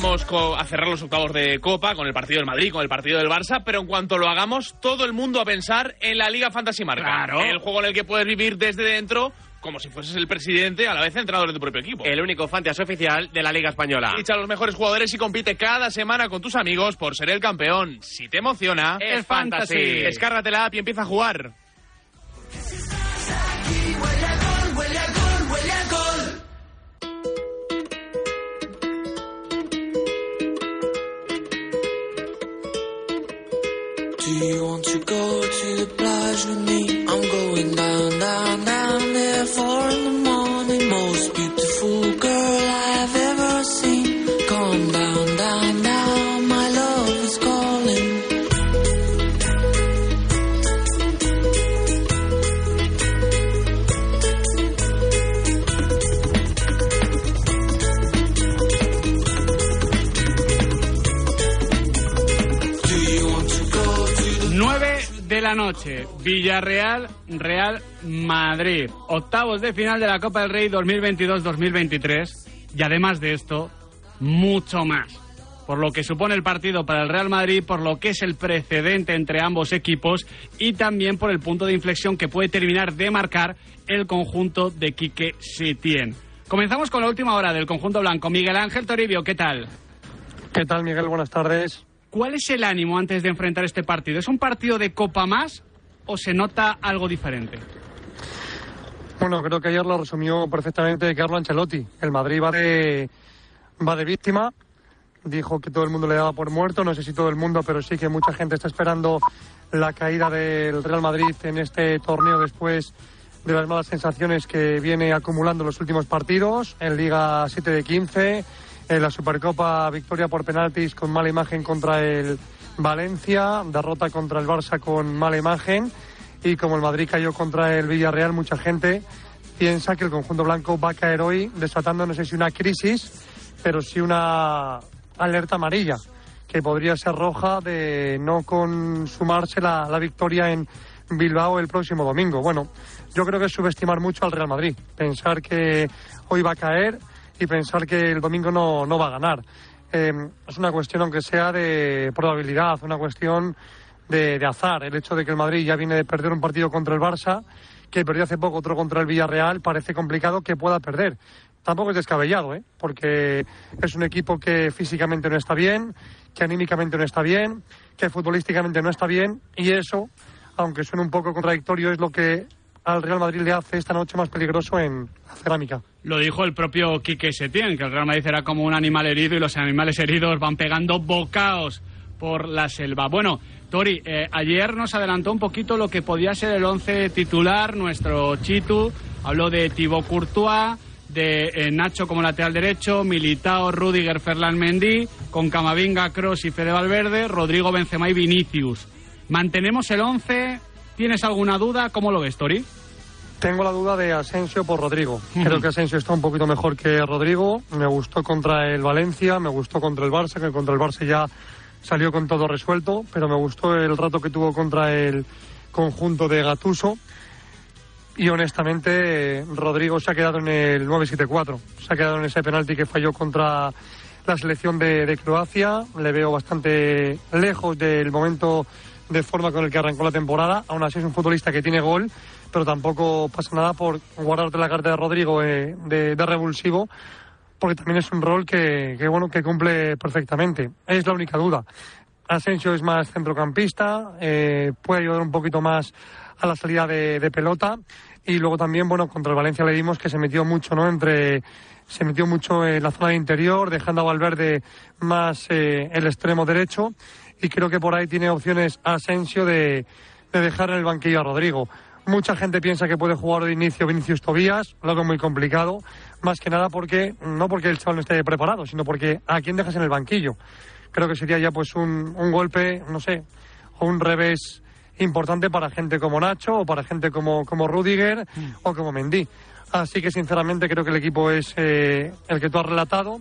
[SPEAKER 5] Vamos a cerrar los octavos de Copa con el partido del Madrid, con el partido del Barça, pero en cuanto lo hagamos, todo el mundo a pensar en la Liga Fantasy Marca.
[SPEAKER 4] Claro.
[SPEAKER 5] El juego en el que puedes vivir desde dentro como si fueses el presidente, a la vez entrenador de tu propio equipo.
[SPEAKER 4] El único fantasy oficial de la Liga Española.
[SPEAKER 5] Ficha a los mejores jugadores y compite cada semana con tus amigos por ser el campeón. Si te emociona,
[SPEAKER 4] Es fantasy.
[SPEAKER 5] Descárgate la app y empieza a jugar.
[SPEAKER 14] huele a gol, huele a gol,
[SPEAKER 17] you want to go to the plage with me? I'm going down, down, down there for the
[SPEAKER 1] noche, Villarreal, Real Madrid. Octavos de final de la Copa del Rey 2022-2023. Y además de esto, mucho más. Por lo que supone el partido para el Real Madrid, por lo que es el precedente entre ambos equipos y también por el punto de inflexión que puede terminar de marcar el conjunto de Quique Setién. Comenzamos con la última hora del conjunto blanco. Miguel Ángel Toribio, ¿qué tal?
[SPEAKER 18] ¿Qué tal, Miguel? Buenas tardes.
[SPEAKER 1] ¿Cuál es el ánimo antes de enfrentar este partido? ¿Es un partido de Copa más o se nota algo diferente?
[SPEAKER 18] Bueno, creo que ayer lo resumió perfectamente Carlo Ancelotti. El Madrid va de, va de víctima. Dijo que todo el mundo le daba por muerto. No sé si todo el mundo, pero sí que mucha gente está esperando la caída del Real Madrid en este torneo después de las malas sensaciones que viene acumulando los últimos partidos. En Liga 7 de 15, en la Supercopa victoria por penaltis con mala imagen contra el Valencia, derrota contra el Barça con mala imagen y como el Madrid cayó contra el Villarreal, mucha gente piensa que el conjunto blanco va a caer hoy desatando no sé si una crisis, pero sí una alerta amarilla que podría ser roja de no consumarse la, la victoria en Bilbao el próximo domingo. Bueno, yo creo que es subestimar mucho al Real Madrid, pensar que hoy va a caer y pensar que el domingo no, no va a ganar. Eh, es una cuestión, aunque sea de probabilidad, una cuestión de, de azar. El hecho de que el Madrid ya viene de perder un partido contra el Barça, que perdió hace poco otro contra el Villarreal, parece complicado que pueda perder. Tampoco es descabellado, ¿eh? porque es un equipo que físicamente no está bien, que anímicamente no está bien, que futbolísticamente no está bien, y eso, aunque suene un poco contradictorio, es lo que al Real Madrid le hace esta noche más peligroso en la cerámica.
[SPEAKER 1] Lo dijo el propio Quique Setién, que el Real Madrid era como un animal herido y los animales heridos van pegando bocaos por la selva. Bueno, Tori, eh, ayer nos adelantó un poquito lo que podía ser el once titular, nuestro Chitu. Habló de Thibaut Courtois, de eh, Nacho como lateral derecho, Militao, Rudiger, Ferland Mendy, con Camavinga, Cross y Fede Valverde, Rodrigo Benzema y Vinicius. ¿Mantenemos el once? ¿Tienes alguna duda? ¿Cómo lo ves, Tori?
[SPEAKER 18] Tengo la duda de Asensio por Rodrigo. Creo que Asensio está un poquito mejor que Rodrigo. Me gustó contra el Valencia, me gustó contra el Barça, que contra el Barça ya salió con todo resuelto, pero me gustó el rato que tuvo contra el conjunto de Gatuso. Y honestamente, Rodrigo se ha quedado en el 9-7-4. Se ha quedado en ese penalti que falló contra la selección de, de Croacia. Le veo bastante lejos del momento de forma con el que arrancó la temporada. Aún así es un futbolista que tiene gol, pero tampoco pasa nada por guardarte la carta de Rodrigo eh, de, de revulsivo, porque también es un rol que, que, bueno que cumple perfectamente. Es la única duda. Asensio es más centrocampista, eh, puede ayudar un poquito más a la salida de, pelota y luego también, bueno, contra el Valencia le dimos que se metió mucho, ¿no? Entre se metió mucho en la zona de interior, dejando a Valverde más eh, el extremo derecho y creo que por ahí tiene opciones Asensio de, de dejar en el banquillo a Rodrigo. Mucha gente piensa que puede jugar de inicio Vinicius Tobías, lo que muy complicado, más que nada porque, no porque el chaval no esté preparado, sino porque a quién dejas en el banquillo. Creo que sería ya pues un, un golpe, no sé, o un revés importante para gente como Nacho o para gente como, como Rudiger o como Mendy. Así que sinceramente creo que el equipo es eh, el que tú has relatado,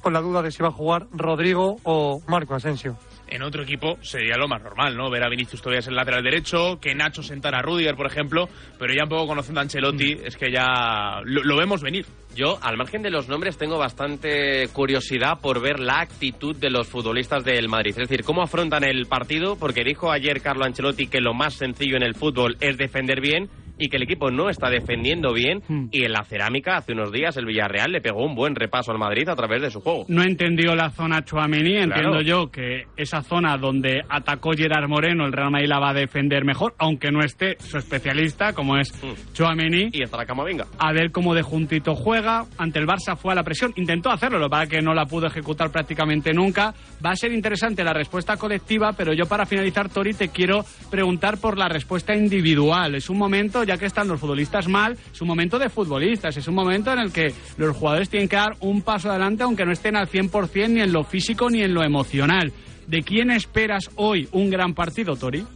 [SPEAKER 18] con la duda de si va a jugar Rodrigo o Marco Asensio.
[SPEAKER 5] En otro equipo sería lo más normal, ¿no? Ver a Vinicius todavía en el lateral derecho, que Nacho sentara a Rudiger, por ejemplo, pero ya un poco conociendo a Ancelotti, es que ya lo, lo vemos venir.
[SPEAKER 4] Yo, al margen de los nombres, tengo bastante curiosidad por ver la actitud de los futbolistas del Madrid. Es decir, cómo afrontan el partido, porque dijo ayer Carlo Ancelotti que lo más sencillo en el fútbol es defender bien y que el equipo no está defendiendo bien. Y en la cerámica, hace unos días, el Villarreal le pegó un buen repaso al Madrid a través de su juego.
[SPEAKER 1] No entendió la zona Chuamení, entiendo
[SPEAKER 4] Claro.
[SPEAKER 1] yo que esa zona donde atacó Gerard Moreno, el Real Madrid la va a defender mejor, aunque no esté su especialista, como es Chuamení.
[SPEAKER 4] Y estará Camavinga.
[SPEAKER 1] A ver cómo de juntito juega. Ante el Barça fue a la presión, intentó hacerlo, lo que pasa es que no la pudo ejecutar prácticamente nunca. Va a ser interesante la respuesta colectiva, pero yo para finalizar, Tori, te quiero preguntar por la respuesta individual. Es un momento, ya que están los futbolistas mal, es un momento de futbolistas, es un momento en el que los jugadores tienen que dar un paso adelante, aunque no estén al 100% ni en lo físico ni en lo emocional. ¿De quién esperas hoy un gran partido, Tori?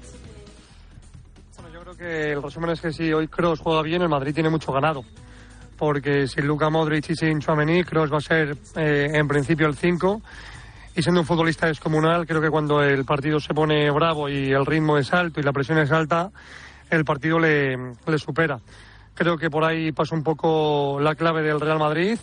[SPEAKER 18] Yo creo que el resumen es que si hoy Kroos juega bien, el Madrid tiene mucho ganado. Porque sin Luka Modric y sin Chouameni, Kroos va a ser eh, en principio el 5. Y siendo un futbolista descomunal, creo que cuando el partido se pone bravo y el ritmo es alto y la presión es alta, el partido le, le supera. Creo que por ahí pasa un poco la clave del Real Madrid.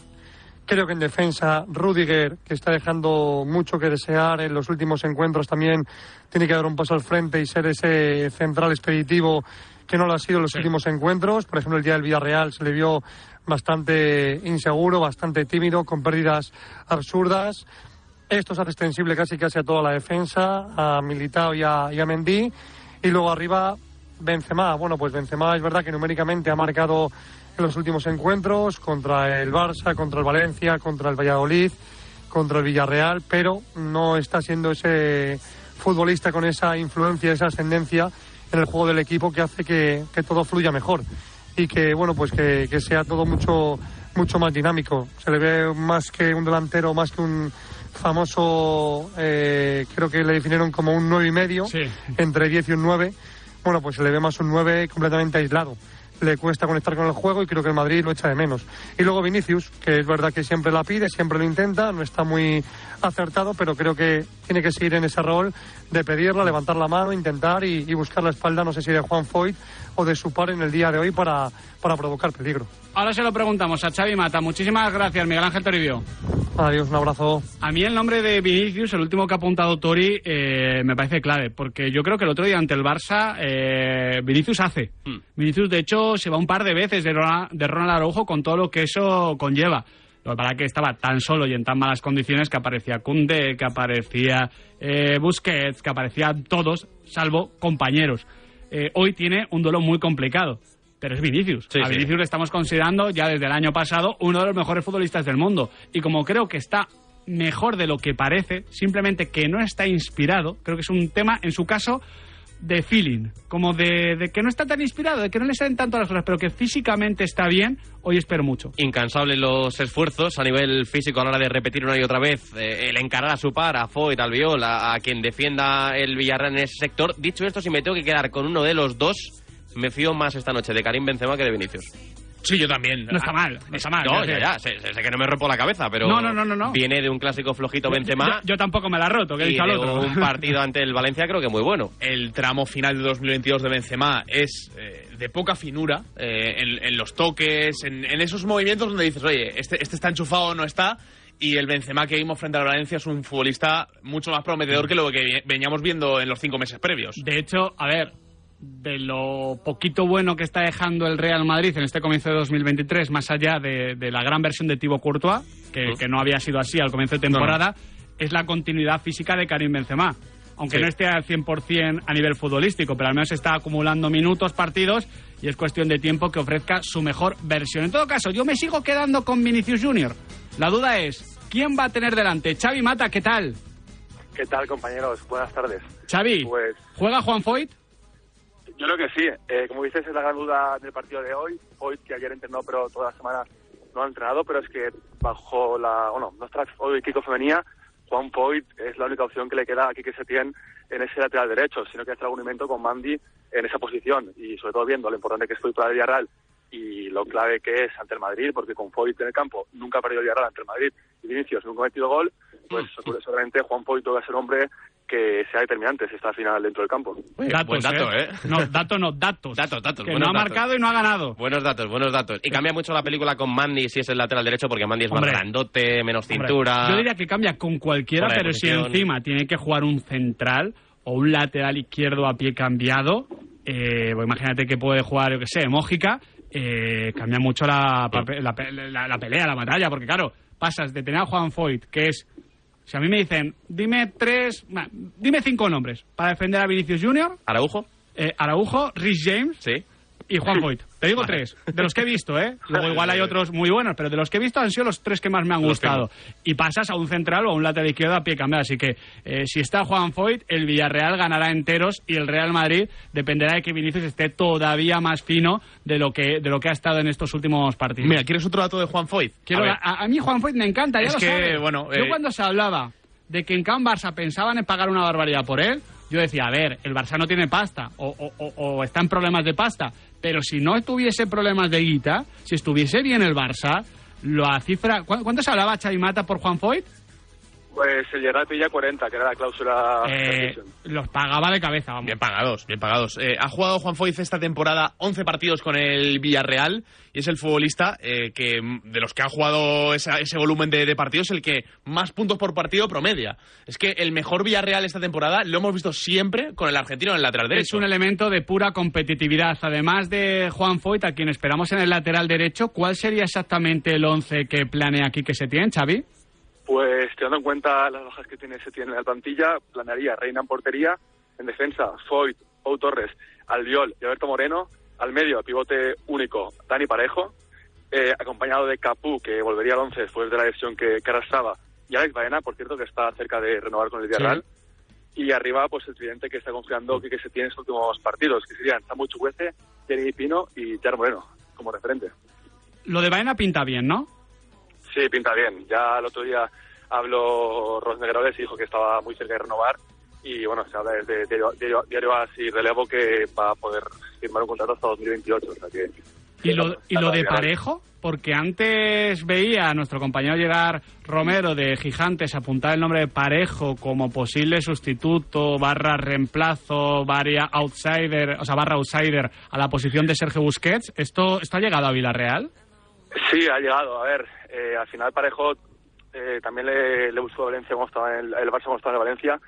[SPEAKER 18] Creo que en defensa Rudiger, que está dejando mucho que desear en los últimos encuentros, también tiene que dar un paso al frente y ser ese central expeditivo que no lo ha sido en los últimos encuentros. Por ejemplo, el día del Villarreal se le vio bastante inseguro, bastante tímido, con pérdidas absurdas. Esto se hace extensible casi casi a toda la defensa, a Militao y a, y a Mendy. Y luego arriba Benzema. Bueno, pues Benzema es verdad que numéricamente ha marcado en los últimos encuentros contra el Barça, contra el Valencia, contra el Valladolid, contra el Villarreal, pero no está siendo ese futbolista con esa influencia, esa ascendencia en el juego del equipo que hace que, que todo fluya mejor y que bueno pues que, que sea todo mucho mucho más dinámico. Se le ve más que un delantero, más que un famoso, eh, creo que le definieron como un nueve y medio, entre 10 y un 9. Bueno, pues se le ve más un 9 completamente aislado. Le cuesta conectar con el juego y creo que el Madrid lo echa de menos. Y luego Vinicius, que es verdad que siempre la pide, siempre lo intenta, no está muy acertado, pero creo que tiene que seguir en ese rol de pedirla, levantar la mano, intentar y, buscar la espalda, no sé si de Juan Foyt o de su par en el día de hoy para, para provocar peligro.
[SPEAKER 1] Ahora se lo preguntamos a Xavi Mata. Muchísimas gracias, Miguel Ángel Toribio.
[SPEAKER 18] Adiós, un abrazo.
[SPEAKER 1] A mí el nombre de Vinicius, el último que ha apuntado Tori, eh, me parece clave, porque yo creo que el otro día ante el Barça, eh, Vinicius hace. Vinicius, de hecho, se va un par de veces de Ronald, de Ronald Araujo con todo lo que eso conlleva. Lo que pasa es que estaba tan solo y en tan malas condiciones que aparecía Kunde, que aparecía eh, Busquets, que aparecían todos, salvo compañeros. Eh, hoy tiene un duelo muy complicado, pero es Vinicius.
[SPEAKER 4] Sí,
[SPEAKER 1] a
[SPEAKER 4] sí.
[SPEAKER 1] Vinicius le estamos considerando ya desde el año pasado uno de los mejores futbolistas del mundo. Y como creo que está mejor de lo que parece, simplemente que no está inspirado, creo que es un tema, en su caso, de feeling, como de, de que no está tan inspirado, de que no le salen tanto las cosas, pero que físicamente está bien, hoy espero mucho.
[SPEAKER 4] Incansables los esfuerzos a nivel físico a la hora de repetir una y otra vez eh, el encarar a su par, a Foyt, al Viol, a, a quien defienda el Villarreal en ese sector. Dicho esto, si me tengo que quedar con uno de los dos, me fío más esta noche de Karim Benzema que de Vinicius.
[SPEAKER 5] Sí, yo también.
[SPEAKER 1] No está mal, no está mal.
[SPEAKER 4] No, ya, ya, sé, sé que no me rompo la cabeza, pero
[SPEAKER 1] No, no, no, no, no.
[SPEAKER 4] viene de un clásico flojito Benzema
[SPEAKER 1] Yo, yo tampoco me la he roto, que he
[SPEAKER 4] y
[SPEAKER 1] dicho al
[SPEAKER 4] de
[SPEAKER 1] otro.
[SPEAKER 4] un partido ante el Valencia creo que muy bueno.
[SPEAKER 5] El tramo final de 2022 de Benzema es eh, de poca finura eh, en, en los toques, en, en esos movimientos donde dices, oye, este, este está enchufado o no está. Y el Benzema que vimos frente al Valencia es un futbolista mucho más prometedor que lo que veníamos viendo en los cinco meses previos.
[SPEAKER 1] De hecho, a ver, de lo poquito bueno que está dejando el Real Madrid en este comienzo de 2023, más allá de, de la gran versión de Thibaut Courtois, que, que no había sido así al comienzo de temporada, es la continuidad física de Karim Benzema. aunque
[SPEAKER 5] Sí.
[SPEAKER 1] no esté al 100% a nivel futbolístico, pero al menos está acumulando minutos, partidos, y es cuestión de tiempo que ofrezca su mejor versión. En todo caso, yo me sigo quedando con Vinicius Junior. La duda es, ¿quién va a tener delante? Xavi Mata, ¿qué tal?
[SPEAKER 19] ¿Qué tal, compañeros? Buenas tardes.
[SPEAKER 1] Xavi,
[SPEAKER 19] Pues
[SPEAKER 1] ¿juega Juan Foyt?
[SPEAKER 19] Yo creo que sí. Eh, como dices, es la gran duda del partido de hoy. Hoy, que ayer entrenó, pero toda la semana no ha entrenado, pero es que bajo la... Bueno, nuestra hoy Kiko Femenía, Juan Foyt es la única opción que le queda a Quique Setién en ese lateral derecho, sino que hacer algún invento con Mandy en esa posición. Y sobre todo viendo lo importante que es para el Villarreal y lo clave que es ante el Madrid, porque con Foyt en el campo nunca ha perdido el Villarreal ante el Madrid y Vinicius nunca ha metido gol, pues seguramente Juan Foyt va a ser hombre que sea determinante si está al final dentro del campo.
[SPEAKER 1] Datos,
[SPEAKER 4] buen dato, ¿eh?
[SPEAKER 1] No, dato no, datos.
[SPEAKER 4] Datos, datos.
[SPEAKER 1] Que
[SPEAKER 4] buenos
[SPEAKER 1] no ha
[SPEAKER 4] datos.
[SPEAKER 1] marcado y no ha ganado.
[SPEAKER 4] Buenos datos, buenos datos. Y cambia mucho la película con Mandy si es el lateral derecho, porque Mandy es
[SPEAKER 1] Hombre.
[SPEAKER 4] más grandote, menos
[SPEAKER 1] Hombre,
[SPEAKER 4] cintura.
[SPEAKER 1] Yo diría que cambia con cualquiera, pero si encima tiene que jugar un central o un lateral izquierdo a pie cambiado, eh, pues imagínate que puede jugar, yo que sé, Mójica, eh, cambia mucho la, la, la- la pelea, la batalla, porque claro, pasas de tener a Juan Foyt, que es... Si a mí me dicen, dime tres, dime cinco nombres para defender a Vinicius Junior,
[SPEAKER 4] ¿Araujo?
[SPEAKER 1] eh, Araujo, Rhys James
[SPEAKER 4] Sí.
[SPEAKER 1] Y Juan Foyt. Te digo tres, de los que he visto, ¿eh? Luego igual hay otros muy buenos, pero de los que he visto han sido los tres que más me han gustado. Y pasas a un central o a un lateral izquierdo a pie cambiado. Así que eh, si está Juan Foyt, el Villarreal ganará enteros y el Real Madrid dependerá de que Vinicius esté todavía más fino de lo que, de lo que ha estado en estos últimos partidos.
[SPEAKER 5] Mira, ¿quieres otro dato de Juan Foyt?
[SPEAKER 1] Quiero,
[SPEAKER 5] A ver.
[SPEAKER 1] a, a mí Juan Foyt me encanta, ya
[SPEAKER 5] Es
[SPEAKER 1] lo
[SPEAKER 5] que,
[SPEAKER 1] sabes.
[SPEAKER 5] bueno,
[SPEAKER 1] Yo
[SPEAKER 5] eh,
[SPEAKER 1] cuando se hablaba de que en Can Barça pensaban en pagar una barbaridad por él, yo decía, a ver, el Barça no tiene pasta o, o- o- o está en problemas de pasta, pero si no tuviese problemas de guita, si estuviese bien el Barça, lo cifra... ¿cu- ¿Cuánto se hablaba Xavi Mata por Juan Foyt?
[SPEAKER 19] Pues el Gerard pilla 40, que era la cláusula.
[SPEAKER 1] Eh, los pagaba de cabeza, vamos.
[SPEAKER 5] Bien pagados, bien pagados. Eh, ha jugado Juan Foyt esta temporada 11 partidos con el Villarreal y es el futbolista eh, que de los que ha jugado esa- ese volumen de, de partidos el que más puntos por partido promedia. Es que el mejor Villarreal esta temporada lo hemos visto siempre con el argentino en el lateral
[SPEAKER 1] Es
[SPEAKER 5] derecho.
[SPEAKER 1] un elemento de pura competitividad. Además de Juan Foyt, a quien esperamos en el lateral derecho, ¿cuál sería exactamente el 11 que planea aquí que se tiene, Xavi?
[SPEAKER 19] Pues teniendo en cuenta las bajas que tiene se tiene en la plantilla, planearía Reina en portería, en defensa Foyt, Pau Torres, Albiol y Alberto Moreno, al medio pivote único Dani Parejo, eh, acompañado de Capú, que volvería al 11 después de la lesión que, que arrastraba, y Alex Baena, por cierto, que está cerca de renovar con el Villarreal. Y arriba, pues el tridente que está confiando que, que se tiene en estos últimos partidos, que serían Samu Chuguece, Jeremy Pino y Jar Moreno, como referente.
[SPEAKER 1] Lo de Baena pinta bien, ¿no?
[SPEAKER 19] Sí, pinta bien. Ya el otro día habló Ros Negroles y dijo que estaba muy cerca de renovar. Y bueno, se habla desde diario, diario así relevo que va a poder firmar un contrato hasta 2028. O sea que,
[SPEAKER 1] ¿Y lo, y lo de. Parejo? Porque antes veía a nuestro compañero Gerard Romero de Gigantes apuntar el nombre de Parejo como posible sustituto, barra reemplazo, barra outsider, o sea, barra outsider a la posición de Sergio Busquets. ¿Esto, esto ha llegado a Villarreal?
[SPEAKER 19] Sí, ha llegado. A ver, eh, al final Parejo eh, también le, le buscó Valencia como estaba en el, el Barça como estaba en Valencia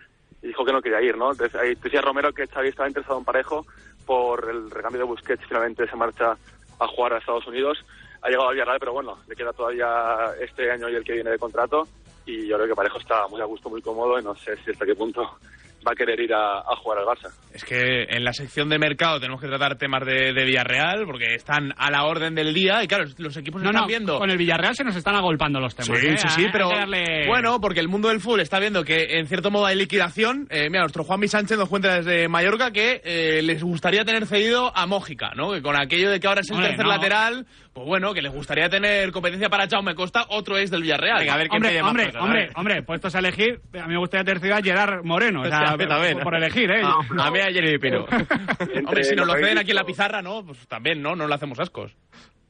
[SPEAKER 19] y dijo que no quería ir, ¿no? Entonces ahí decía Romero que Xavi estaba interesado en Parejo por el recambio de Busquets finalmente se marcha a jugar a Estados Unidos. Ha llegado a Villarreal, pero bueno, le queda todavía este año y el que viene de contrato y yo creo que Parejo está muy a gusto, muy cómodo y no sé si hasta qué punto va a querer ir a, a jugar al Barça.
[SPEAKER 5] Es que en la sección de mercado tenemos que tratar temas de, de Villarreal porque están a la orden del día y claro, los equipos
[SPEAKER 1] No,
[SPEAKER 5] están
[SPEAKER 1] no,
[SPEAKER 5] viendo...
[SPEAKER 1] con el Villarreal se nos están agolpando los temas.
[SPEAKER 5] Sí,
[SPEAKER 1] ¿eh?
[SPEAKER 5] sí, sí, pero
[SPEAKER 1] darle-
[SPEAKER 5] bueno, porque el mundo del fútbol está viendo que en cierto modo hay liquidación. Eh, mira, nuestro Juanmi Sánchez nos cuenta desde Mallorca que eh, les gustaría tener cedido a Mójica, ¿no? Que con aquello de que ahora es el tercer
[SPEAKER 1] no.
[SPEAKER 5] lateral, pues bueno, que les gustaría tener competencia para Jaume Costa, otro es del Villarreal.
[SPEAKER 4] Venga, a ver quién
[SPEAKER 1] Hombre, hombre,
[SPEAKER 4] cosas,
[SPEAKER 1] hombre, hombre, puestos a elegir, a mí me gustaría tener a Gerard Moreno. O sea,
[SPEAKER 4] Sí, a mí también.
[SPEAKER 1] por, por elegir, ¿eh?
[SPEAKER 4] A mí a Jeremy Pino.
[SPEAKER 5] Hombre, si nos lo ceden aquí en la pizarra, ¿no? Pues también, ¿no? No le hacemos ascos.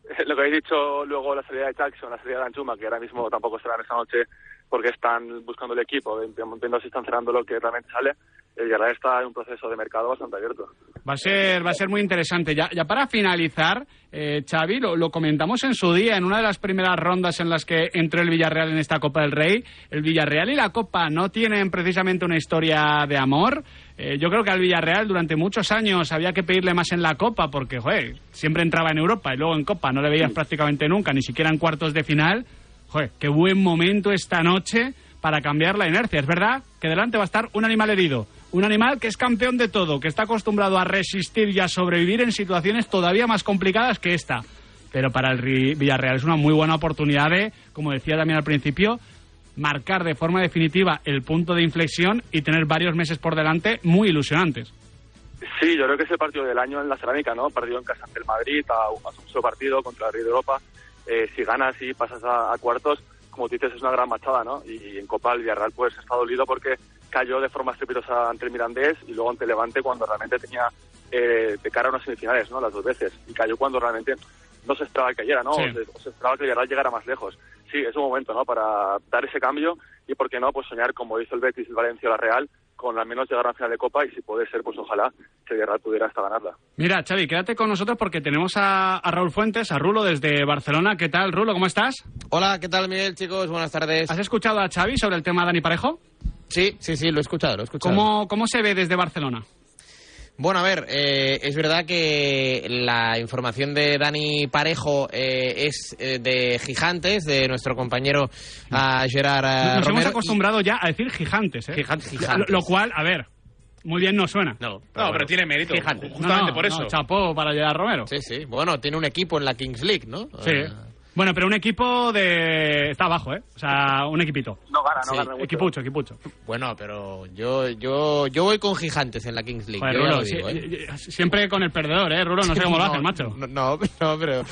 [SPEAKER 19] Lo que habéis dicho luego, la salida de Jackson, la salida de Anchuma, que ahora mismo tampoco serán esta noche porque están buscando el equipo, viendo si están cerrando lo que realmente sale. El Villarreal está en un proceso de mercado bastante abierto.
[SPEAKER 1] Va a ser, va a ser muy interesante. Ya, ya para finalizar, eh, Xavi, lo, lo comentamos en su día, en una de las primeras rondas en las que entró el Villarreal en esta Copa del Rey. El Villarreal y la Copa no tienen precisamente una historia de amor. Eh, yo creo que al Villarreal durante muchos años había que pedirle más en la Copa porque, joder, siempre entraba en Europa y luego en Copa no le veías prácticamente nunca, ni siquiera en cuartos de final. Joder, qué buen momento esta noche para cambiar la inercia. Es verdad que delante va a estar un animal herido, Un animal que es campeón de todo, que está acostumbrado a resistir y a sobrevivir en situaciones todavía más complicadas que esta. Pero para el Villarreal es una muy buena oportunidad de, como decía también al principio, marcar de forma definitiva el punto de inflexión y tener varios meses por delante muy ilusionantes.
[SPEAKER 19] Sí, yo creo que es el partido del año en la cerámica, ¿no? Partido en casa ante el Madrid, a, a solo partido contra el Rey de Europa. Eh, si ganas y pasas a, a cuartos, como tú dices, es una gran machada, ¿no? Y, en Copa el Villarreal pues está dolido porque cayó de forma estrepitosa ante el Mirandés y luego ante Levante cuando realmente tenía eh, de cara a unas semifinales, ¿no? Las dos veces. Y cayó cuando realmente no se esperaba que cayera, ¿no?
[SPEAKER 1] Sí.
[SPEAKER 19] O, se, o se esperaba que el Villarreal llegara más lejos. Sí, es un momento, ¿no? Para dar ese cambio y, ¿por qué no? Pues soñar, como hizo el Betis, el Valencia, la Real, con al menos llegar a la final de Copa y si puede ser, pues ojalá que el Villarreal pudiera hasta ganarla.
[SPEAKER 1] Mira, Xavi, quédate con nosotros porque tenemos a, a Raúl Fuentes, a Rulo desde Barcelona. ¿Qué tal, Rulo? ¿Cómo estás?
[SPEAKER 20] Hola, ¿qué tal, Miguel, chicos? Buenas tardes.
[SPEAKER 1] ¿Has escuchado a Xavi sobre el tema Dani Parejo?
[SPEAKER 20] Sí, sí, sí, lo he escuchado, lo he escuchado.
[SPEAKER 1] ¿Cómo, cómo se ve desde Barcelona?
[SPEAKER 20] Bueno, a ver, eh, es verdad que la información de Dani Parejo eh, es eh, de Gigantes, de nuestro compañero ah, Gerard ah,
[SPEAKER 1] Nos hemos acostumbrado ya a decir gigantes, ¿eh?
[SPEAKER 20] Gigantes,
[SPEAKER 1] Lo,
[SPEAKER 20] gigantes.
[SPEAKER 1] lo cual, a ver, muy bien no suena.
[SPEAKER 20] No,
[SPEAKER 5] No, pero tiene mérito.
[SPEAKER 20] Gigantes.
[SPEAKER 5] Justamente
[SPEAKER 1] No, no,
[SPEAKER 5] por eso.
[SPEAKER 1] no, chapó para Gerard Romero.
[SPEAKER 20] Sí, sí. Bueno, tiene un equipo en la Kings League, ¿no?
[SPEAKER 1] Sí. Bueno, pero un equipo de... Está abajo, ¿eh? O sea, un equipito.
[SPEAKER 19] No gana, no
[SPEAKER 20] Sí.
[SPEAKER 19] gana mucho.
[SPEAKER 1] Equipucho, equipucho.
[SPEAKER 20] Bueno, pero yo, yo, yo voy con Gigantes en la Kings League.
[SPEAKER 1] Joder, Rulo,
[SPEAKER 20] lo digo,
[SPEAKER 1] si-
[SPEAKER 20] ¿eh?
[SPEAKER 1] eh, siempre con el perdedor, ¿eh? Rulo, no sé cómo lo haces, macho.
[SPEAKER 20] No, no, no, pero,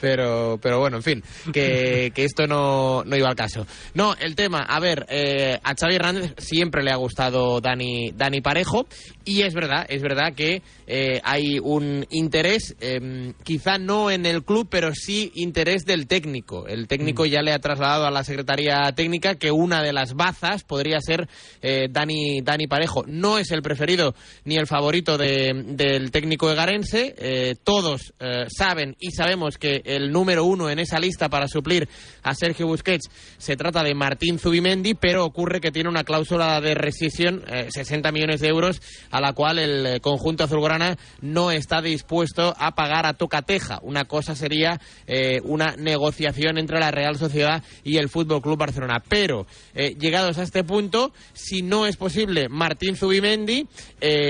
[SPEAKER 20] pero, pero bueno, en fin, que, que esto no, no iba al caso. No, el tema, a ver, eh, a Xavi Hernández siempre le ha gustado Dani, Dani Parejo y es verdad, es verdad que eh, hay un interés, eh, quizá no en el club, pero sí interés del técnico. El técnico ya le ha trasladado a la Secretaría Técnica que una de las bazas podría ser eh, Dani, Dani Parejo. No es el preferido ni el favorito de- del técnico egarense. Eh, todos saben y sabemos que el número uno en esa lista para suplir a Sergio Busquets se trata de Martín Zubimendi, pero ocurre que tiene una cláusula de rescisión, eh, 60 millones de euros, a la cual el eh, conjunto azulgrana no está dispuesto a pagar a tocateja. Una cosa sería eh, una negociación entre la Real Sociedad y el Fútbol Club Barcelona. Pero eh, llegados a este punto, si no es posible Martín Zubimendi,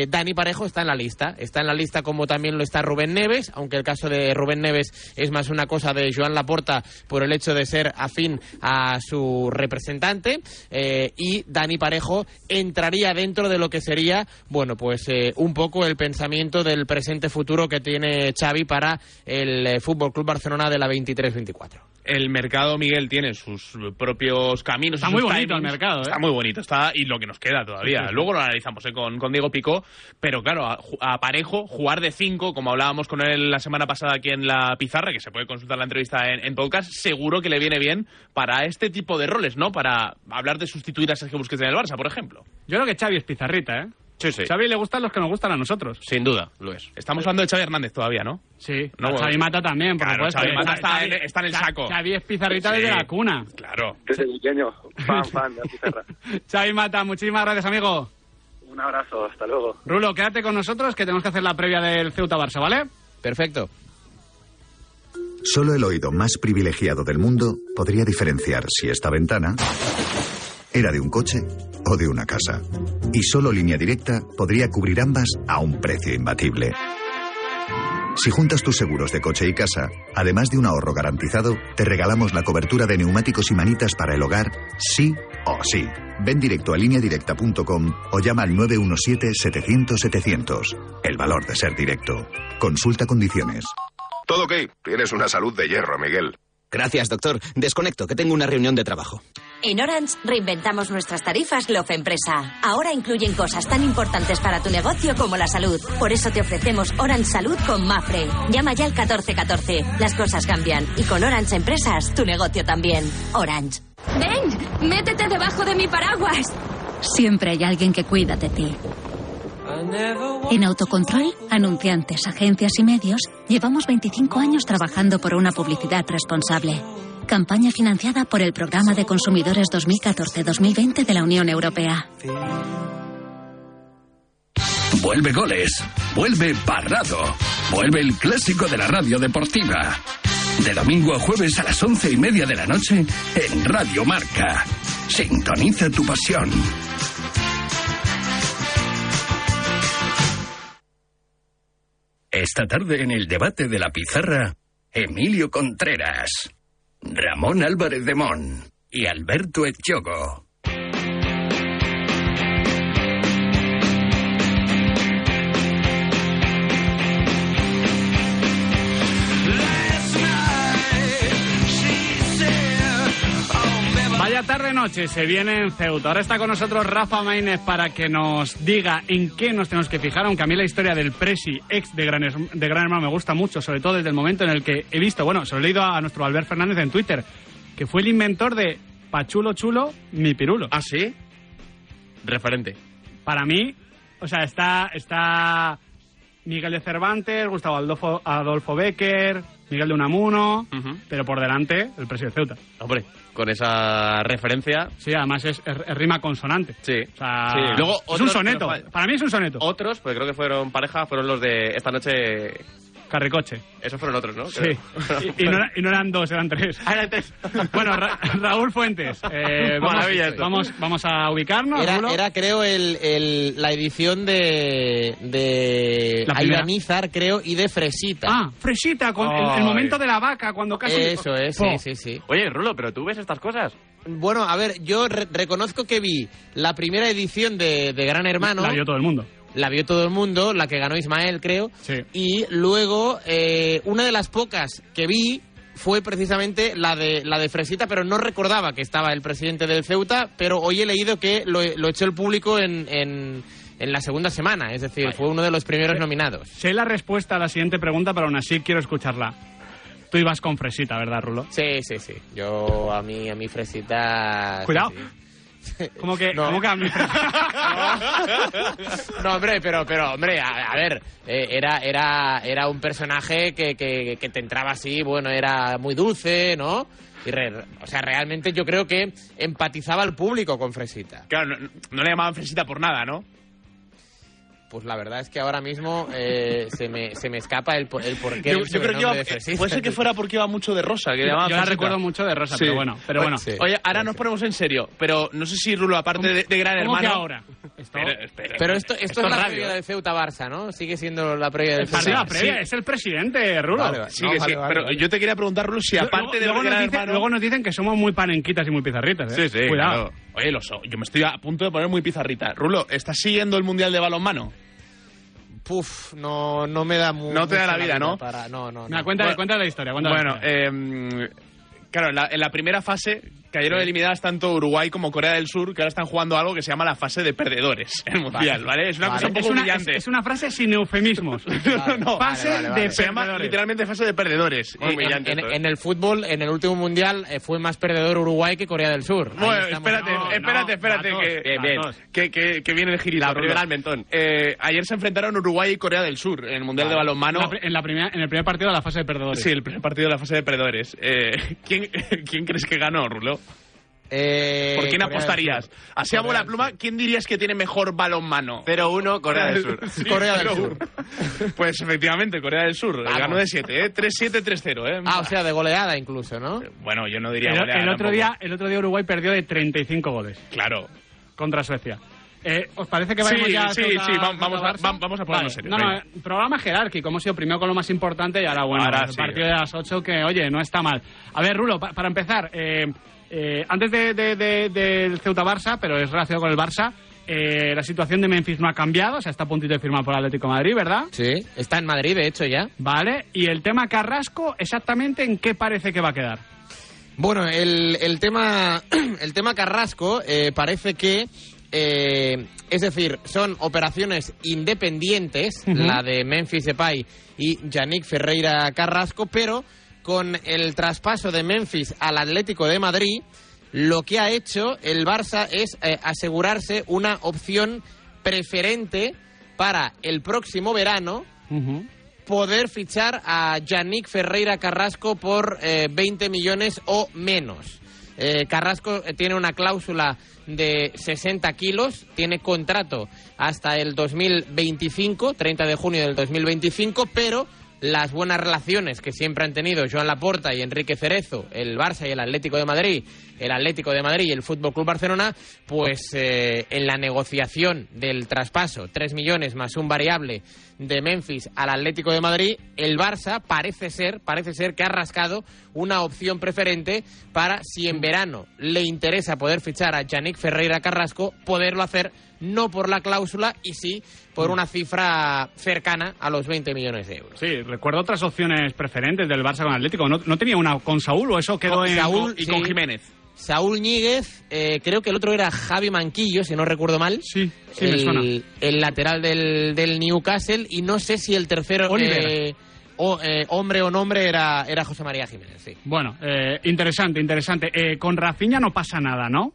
[SPEAKER 20] Dani Parejo está en la lista. Está en la lista como también lo está Rubén Neves, aunque el caso de Rubén Neves es más una cosa de Joan Laporta por el hecho de ser afín a su representante. eh, y Dani Parejo entraría dentro de lo que sería, bueno, pues eh, un poco el pensamiento del presente futuro que tiene Xavi para el eh, Fútbol Club Barcelona de la 23-24.
[SPEAKER 5] El mercado, Miguel, tiene sus propios caminos.
[SPEAKER 1] Está
[SPEAKER 5] sus
[SPEAKER 1] muy bonito
[SPEAKER 5] timings.
[SPEAKER 1] el mercado, ¿eh?
[SPEAKER 5] Está muy bonito, está y lo que nos queda todavía.
[SPEAKER 1] Sí, sí.
[SPEAKER 5] Luego lo analizamos ¿eh? con, con Diego Picó, pero claro, a, Parejo, jugar de cinco, como hablábamos con él la semana pasada aquí en la pizarra, que se puede consultar la entrevista en, en podcast, seguro que le viene bien para este tipo de roles, ¿no? Para hablar de sustituir a Sergio Busquets en el Barça, por ejemplo.
[SPEAKER 1] Yo creo que Xavi es pizarrita, ¿eh?
[SPEAKER 20] Sí, sí.
[SPEAKER 1] Xavi le gustan los que nos gustan a nosotros.
[SPEAKER 20] Sin duda, lo es.
[SPEAKER 5] Estamos hablando de Xavi Hernández todavía, ¿no?
[SPEAKER 1] Sí,
[SPEAKER 5] No,
[SPEAKER 1] a Xavi Mata también, por
[SPEAKER 5] Claro,
[SPEAKER 1] supuesto.
[SPEAKER 5] Xavi Mata
[SPEAKER 1] Xavi-
[SPEAKER 5] está en- está en el saco.
[SPEAKER 1] Xavi es pizarrita
[SPEAKER 5] Sí.
[SPEAKER 1] desde la cuna.
[SPEAKER 5] Claro.
[SPEAKER 19] Desde pequeño, fan, fan de la pizarra.
[SPEAKER 1] Xavi Mata, muchísimas gracias, amigo.
[SPEAKER 19] Un abrazo, hasta luego.
[SPEAKER 1] Rulo, quédate con nosotros que tenemos que hacer la previa del Ceuta-Barça, ¿vale?
[SPEAKER 20] Perfecto.
[SPEAKER 6] Solo el oído más privilegiado del mundo podría diferenciar si esta ventana era de un coche o de una casa. Y solo línea directa podría cubrir ambas a un precio imbatible. Si juntas tus seguros de coche y casa, además de un ahorro garantizado, te regalamos la cobertura de neumáticos y manitas para el hogar, sí o sí. Ven directo a lineadirecta.com o llama al 917-700-700. El valor de ser directo. Consulta condiciones.
[SPEAKER 21] Todo ok. Tienes una salud de hierro, Miguel.
[SPEAKER 22] Gracias, doctor. Desconecto, que tengo una reunión de trabajo.
[SPEAKER 23] En Orange reinventamos nuestras tarifas Love Empresa. Ahora incluyen cosas tan importantes para tu negocio como la salud. Por eso te ofrecemos Orange Salud con Mafre. Llama ya al 1414. Las cosas cambian y con Orange Empresas tu negocio también. Orange.
[SPEAKER 24] Ven, métete debajo de mi paraguas.
[SPEAKER 25] Siempre hay alguien que cuida de ti. En Autocontrol, anunciantes, agencias y medios, llevamos 25 años trabajando por una publicidad responsable. Campaña financiada por el Programa de Consumidores 2014-2020 de la Unión Europea.
[SPEAKER 7] Vuelve goles, vuelve Parrado, vuelve el clásico de la radio deportiva. De domingo a jueves a las once y media de la noche en Radio Marca. Sintoniza tu pasión. Esta tarde en el debate de la pizarra, Emilio Contreras, Ramón Álvarez de Mon y Alberto Echogo.
[SPEAKER 1] Vaya tarde noche, se viene en Ceuta. Ahora está con nosotros Rafa Maínez para que nos diga en qué nos tenemos que fijar, aunque a mí la historia del Presi, ex de Gran, de Gran Hermano, me gusta mucho, sobre todo desde el momento en el que he visto, bueno, se lo he leído a nuestro Albert Fernández en Twitter, que fue el inventor de Pachulo Chulo, mi pirulo.
[SPEAKER 4] ¿Ah, sí? Referente.
[SPEAKER 1] Para mí, o sea, está, está Miguel de Cervantes, Gustavo Adolfo, Adolfo Becker, Miguel de Unamuno, pero por delante el Presi de Ceuta.
[SPEAKER 4] Hombre, con esa referencia.
[SPEAKER 1] Sí, además es, es- es rima consonante.
[SPEAKER 4] Sí.
[SPEAKER 1] O sea,
[SPEAKER 4] Sí. Luego,
[SPEAKER 1] es
[SPEAKER 4] otros,
[SPEAKER 1] un soneto. Para mí es un soneto.
[SPEAKER 4] Otros, porque creo que fueron pareja, fueron los de esta noche.
[SPEAKER 1] Carricoche.
[SPEAKER 4] Esos fueron otros, ¿no?
[SPEAKER 1] Sí. Y, y no, era- y no eran dos, eran tres.
[SPEAKER 4] Ah, eran tres.
[SPEAKER 1] bueno, Ra- Raúl Fuentes. eh, vamos,
[SPEAKER 20] Maravilla esto.
[SPEAKER 1] vamos, vamos a ubicarnos.
[SPEAKER 20] Era, creo, el, el- la edición de, de creo, y de Fresita.
[SPEAKER 1] Ah, Fresita, con el, el
[SPEAKER 20] Ay.
[SPEAKER 1] momento de la vaca, cuando casi...
[SPEAKER 20] Eso es,
[SPEAKER 1] Po.
[SPEAKER 20] sí, sí, sí.
[SPEAKER 4] Oye, Rulo, pero tú ves estas cosas.
[SPEAKER 20] Bueno, a ver, yo re- reconozco que vi la primera edición de, de Gran Hermano.
[SPEAKER 1] La vio todo el mundo.
[SPEAKER 20] La vio todo el mundo, la que ganó Ismael, creo. Y luego, eh, una de las pocas que vi fue precisamente la de, la de Fresita, pero no recordaba que estaba el presidente del Ceuta, pero hoy he leído que lo, lo echó el público en, en, en la segunda semana, es decir, fue uno de los primeros nominados.
[SPEAKER 1] Sé la respuesta a la siguiente pregunta, pero aún así quiero escucharla. Tú ibas con Fresita, ¿verdad, Rulo?
[SPEAKER 20] Sí, sí, sí. Yo a mí, a mi Fresita...
[SPEAKER 1] Cuidado.
[SPEAKER 20] sí, sí.
[SPEAKER 1] ¿Cómo que,
[SPEAKER 20] No.
[SPEAKER 1] cómo que a mí
[SPEAKER 20] No, hombre, pero, pero hombre, a, a ver, eh, era, era, era un personaje que, que, que te entraba así, bueno, era muy dulce, ¿no? Y re- o sea, realmente yo creo que empatizaba al público con Fresita.
[SPEAKER 5] Claro, no, no le llamaban fresita por nada, ¿no?
[SPEAKER 20] Pues la verdad es que ahora mismo eh, se, me, se me escapa el, po- el porqué.
[SPEAKER 5] Yo,
[SPEAKER 20] del
[SPEAKER 5] yo creo que
[SPEAKER 20] sobrenombre
[SPEAKER 5] iba,
[SPEAKER 20] de Fresita.
[SPEAKER 5] puede ser que fuera porque iba mucho de rosa, que
[SPEAKER 1] Yo- la recuerdo mucho de rosa, pero bueno, pero bueno.
[SPEAKER 20] Sí.
[SPEAKER 5] Oye, ahora nos ponemos en serio, pero no sé si Rulo, aparte de, de Gran
[SPEAKER 1] ¿Cómo
[SPEAKER 5] Hermano...
[SPEAKER 1] que ahora?
[SPEAKER 5] Espera, espera,
[SPEAKER 20] Pero esto, esto,
[SPEAKER 5] Esto
[SPEAKER 20] es
[SPEAKER 5] es
[SPEAKER 20] la
[SPEAKER 5] radio,
[SPEAKER 20] previa
[SPEAKER 5] ¿eh?
[SPEAKER 20] de Ceuta-Barça, ¿no? Sigue siendo la previa del
[SPEAKER 1] El partido
[SPEAKER 20] Ceuta.
[SPEAKER 1] previa, es el presidente, Rulo.
[SPEAKER 20] Vale, vale.
[SPEAKER 5] Sí,
[SPEAKER 20] No,
[SPEAKER 5] que
[SPEAKER 20] vale,
[SPEAKER 5] sí,
[SPEAKER 20] vale,
[SPEAKER 5] pero
[SPEAKER 20] vale.
[SPEAKER 5] yo te quería preguntar, Rulo, si aparte de
[SPEAKER 1] luego,
[SPEAKER 5] Gran
[SPEAKER 1] nos dicen,
[SPEAKER 5] Hermano...
[SPEAKER 1] luego nos dicen que somos muy panenquitas y muy pizarritas, ¿eh?
[SPEAKER 5] Sí, sí,
[SPEAKER 1] Cuidado.
[SPEAKER 5] claro. Oye, lo so- yo me estoy a punto de poner muy pizarrita. Rulo, ¿estás siguiendo el Mundial de Balonmano?
[SPEAKER 20] Puf, no, no me da mu-
[SPEAKER 5] No te da
[SPEAKER 20] mucho
[SPEAKER 5] la vida, ¿no?
[SPEAKER 20] Para... No, no, no.
[SPEAKER 1] Cuéntale,
[SPEAKER 5] Bueno,
[SPEAKER 1] cuéntale la historia. cuéntale la
[SPEAKER 5] Bueno,
[SPEAKER 1] historia.
[SPEAKER 5] eh, claro, en la, en la primera fase cayeron eliminadas tanto Uruguay como Corea del Sur, que ahora están jugando algo que se llama la fase de perdedores en el Mundial, ¿vale? Es una cosa un
[SPEAKER 1] es,
[SPEAKER 5] poco
[SPEAKER 1] una, es- es una frase sin eufemismos.
[SPEAKER 5] no,
[SPEAKER 1] Fase
[SPEAKER 20] vale, vale.
[SPEAKER 1] de
[SPEAKER 5] se llama literalmente fase de perdedores.
[SPEAKER 20] En,
[SPEAKER 5] Y-
[SPEAKER 20] en- en- en el fútbol, en el último mundial, eh, fue más perdedor Uruguay que Corea del Sur.
[SPEAKER 5] Bueno, espérate,
[SPEAKER 1] No,
[SPEAKER 5] espérate,
[SPEAKER 1] no,
[SPEAKER 5] espérate,
[SPEAKER 1] datos,
[SPEAKER 5] que,
[SPEAKER 4] Bien,
[SPEAKER 5] que, que- que viene el girito.
[SPEAKER 4] La
[SPEAKER 5] Rulo.
[SPEAKER 4] primera al mentón.
[SPEAKER 5] Eh, ayer se enfrentaron Uruguay y Corea del Sur en el Mundial de Balonmano.
[SPEAKER 1] En la pri- en, la primera, en el primer partido de la fase de perdedores.
[SPEAKER 5] Sí, el primer partido de la fase de perdedores. Eh, ¿quién, ¿Quién crees que ganó, Rulo?
[SPEAKER 20] Eh,
[SPEAKER 5] ¿Por quién
[SPEAKER 20] Corea
[SPEAKER 5] apostarías? Así a
[SPEAKER 20] del
[SPEAKER 5] pluma, ¿quién dirías que tiene mejor balonmano?
[SPEAKER 4] 0-1 Corea del Sur.
[SPEAKER 5] Sí,
[SPEAKER 20] Corea del Sur.
[SPEAKER 5] Pues efectivamente, Corea del Sur.
[SPEAKER 20] Vamos.
[SPEAKER 5] Ganó de 7, ¿eh? 3-7, 3-0, ¿eh?
[SPEAKER 20] Ah, o sea, de goleada incluso, ¿no?
[SPEAKER 5] Bueno, yo no diría
[SPEAKER 1] El,
[SPEAKER 5] goleada
[SPEAKER 1] el otro
[SPEAKER 5] tampoco.
[SPEAKER 1] día, el otro día Uruguay perdió de 35 goles
[SPEAKER 5] Claro.
[SPEAKER 1] contra Suecia. Eh, ¿Os parece que vayamos
[SPEAKER 5] Sí,
[SPEAKER 1] ya a
[SPEAKER 5] sí,
[SPEAKER 1] Ceuta-
[SPEAKER 5] sí, va- vamos a- vamos a ponernos serios,
[SPEAKER 1] No, no, eh, programa jerárquico. Hemos ido primero con lo más importante y ahora, bueno,
[SPEAKER 5] Ahora
[SPEAKER 1] el
[SPEAKER 5] sí.
[SPEAKER 1] partido de las 8 que, oye, no está mal. A ver, Rulo, pa- para empezar, eh, eh, antes de, de- de- del Ceuta-Barça, pero es relacionado con el Barça, eh, la situación de Memphis no ha cambiado, o sea, está a puntito de firmar por Atlético de Madrid, ¿verdad?
[SPEAKER 20] Sí, está en Madrid, de hecho, ya.
[SPEAKER 1] Vale, y el tema Carrasco, exactamente en qué parece que va a quedar.
[SPEAKER 20] Bueno, el, el tema el tema Carrasco eh, parece que eh, es decir, son operaciones independientes, la de Memphis Depay y Yannick Ferreira Carrasco, pero con el traspaso de Memphis al Atlético de Madrid, lo que ha hecho el Barça es eh, asegurarse una opción preferente para el próximo verano poder fichar a Yannick Ferreira Carrasco por eh, 20 millones o menos. Eh, Carrasco eh, tiene una cláusula de 60 kilos, tiene contrato hasta el 2025, 30 de junio del 2025, pero las buenas relaciones que siempre han tenido Joan Laporta y Enrique Cerezo, el Barça y el Atlético de Madrid, el Atlético de Madrid y el Fútbol Club Barcelona, pues eh, en la negociación del traspaso, 3 millones más un variable de Memphis al Atlético de Madrid, el Barça parece ser, parece ser que ha rascado una opción preferente para si en verano le interesa poder fichar a Yannick Ferreira Carrasco, poderlo hacer no por la cláusula y sí por una cifra cercana a los 20 millones de euros.
[SPEAKER 1] Sí, recuerdo otras opciones preferentes del Barça con Atlético. ¿No, no tenía una con Saúl o eso quedó
[SPEAKER 20] Con
[SPEAKER 1] en...
[SPEAKER 20] Saúl
[SPEAKER 1] y
[SPEAKER 20] sí.
[SPEAKER 1] con Jiménez?
[SPEAKER 20] Saúl Ñíguez, eh, creo que el otro era Javi Manquillo, si no recuerdo mal.
[SPEAKER 1] Sí, sí me
[SPEAKER 20] el,
[SPEAKER 1] suena.
[SPEAKER 20] el lateral del, del Newcastle. Y no sé si el tercero, eh, o, eh, hombre o nombre, era, era José María Jiménez. Sí.
[SPEAKER 1] Bueno, eh, interesante, interesante. Con Rafinha no pasa nada, ¿no?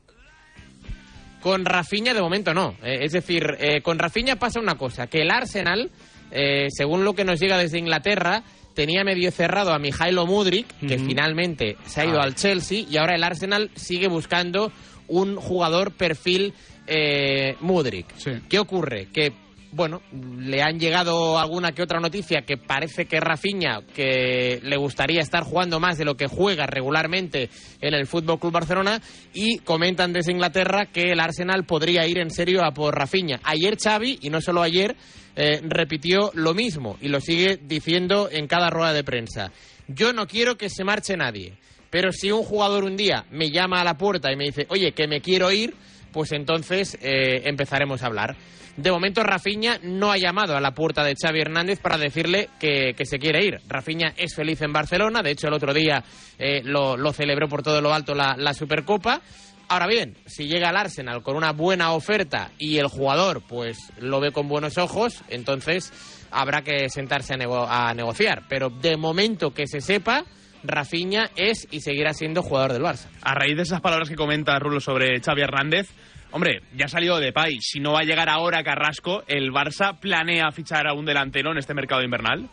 [SPEAKER 20] Con Rafinha de momento no. Es decir, eh, con Rafinha pasa una cosa, que el Arsenal, eh, según lo que nos llega desde Inglaterra, tenía medio cerrado a Mijailo Mudrik, que finalmente se ha ido
[SPEAKER 1] Ah.
[SPEAKER 20] al Chelsea, y ahora el Arsenal sigue buscando un jugador perfil eh, Mudrik. ¿Qué ocurre? Que bueno, le han llegado alguna que otra noticia que parece que Rafinha, que le gustaría estar jugando más de lo que juega regularmente en el Fútbol Club Barcelona, y comentan desde Inglaterra que el Arsenal podría ir en serio a por Rafinha. Ayer Xavi, y no solo ayer, eh, repitió lo mismo y lo sigue diciendo en cada rueda de prensa. Yo no quiero que se marche nadie, pero si un jugador un día me llama a la puerta y me dice, oye, que me quiero ir, pues entonces eh, empezaremos a hablar. De momento Rafinha no ha llamado a la puerta de Xavi Hernández para decirle que, que se quiere ir. Rafinha es feliz en Barcelona, de hecho el otro día eh, lo, lo celebró por todo lo alto la, la Supercopa. Ahora bien, si llega al Arsenal con una buena oferta y el jugador pues lo ve con buenos ojos, entonces habrá que sentarse a, nego- a negociar. Pero de momento que se sepa, Rafinha es y seguirá siendo jugador del Barça.
[SPEAKER 5] A raíz de esas palabras que comenta Rulo sobre Xavi Hernández, hombre, ya ha salido de Pay. Si no va a llegar ahora Carrasco, ¿el Barça planea fichar a un delantero en este mercado invernal?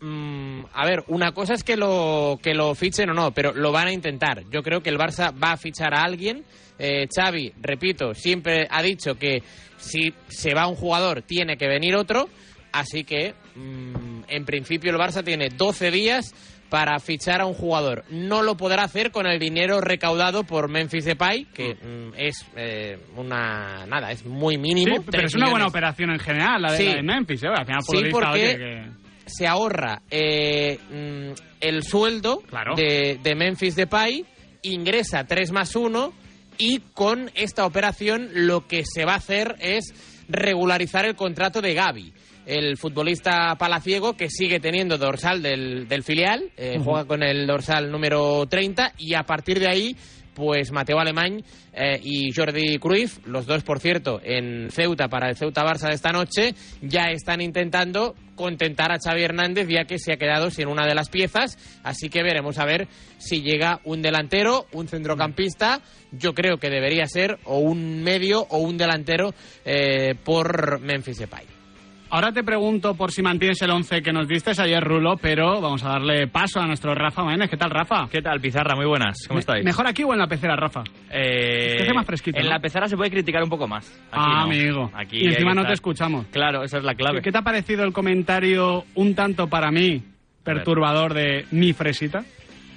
[SPEAKER 20] Mm, a ver, una cosa es que lo, que lo fichen o no, pero lo van a intentar. Yo creo que el Barça va a fichar a alguien. Eh, Xavi, repito, siempre ha dicho que si se va un jugador tiene que venir otro. Así que, mm, en principio, el Barça tiene 12 días para fichar a un jugador. No lo podrá hacer con el dinero recaudado por Memphis Depay, que mm, es eh, una... nada, es muy mínimo.
[SPEAKER 1] Sí, pero es una buena operación en general, la de,
[SPEAKER 20] Sí.
[SPEAKER 1] la de Memphis, ¿eh? Al final, por
[SPEAKER 20] Sí,
[SPEAKER 1] lo visto,
[SPEAKER 20] porque
[SPEAKER 1] oye, que-
[SPEAKER 20] se ahorra eh, mm, el sueldo de, de Memphis Depay, ingresa 3 más 1 y con esta operación lo que se va a hacer es regularizar el contrato de Gaby. El futbolista palaciego que sigue teniendo dorsal del, del filial, eh, juega con el dorsal número 30 y a partir de ahí pues Mateo Alemán eh, y Jordi Cruyff, los dos, por cierto, en Ceuta para el Ceuta Barça de esta noche, ya están intentando contentar a Xavi Hernández ya que se ha quedado sin una de las piezas, así que veremos a ver si llega un delantero, un centrocampista, yo creo que debería ser o un medio o un delantero eh, por Memphis Depay.
[SPEAKER 1] Ahora te pregunto por si mantienes el 11 que nos diste ayer, Rulo, pero vamos a darle paso a nuestro Rafa Maínez. ¿Qué tal, Rafa?
[SPEAKER 26] ¿Qué tal, Pizarra? Muy buenas. ¿Cómo
[SPEAKER 1] Me-
[SPEAKER 26] estáis?
[SPEAKER 1] ¿Mejor aquí o en la pecera, Rafa?
[SPEAKER 26] Eh,
[SPEAKER 1] Que hace más fresquito,
[SPEAKER 26] En
[SPEAKER 1] ¿no?
[SPEAKER 26] la pecera se puede criticar un poco más. Aquí
[SPEAKER 1] Ah,
[SPEAKER 26] no.
[SPEAKER 1] amigo.
[SPEAKER 26] Aquí
[SPEAKER 1] y encima
[SPEAKER 26] que
[SPEAKER 1] no te escuchamos.
[SPEAKER 26] Claro, esa es la clave.
[SPEAKER 1] ¿Qué te ha parecido el comentario un tanto para mí perturbador de mi fresita?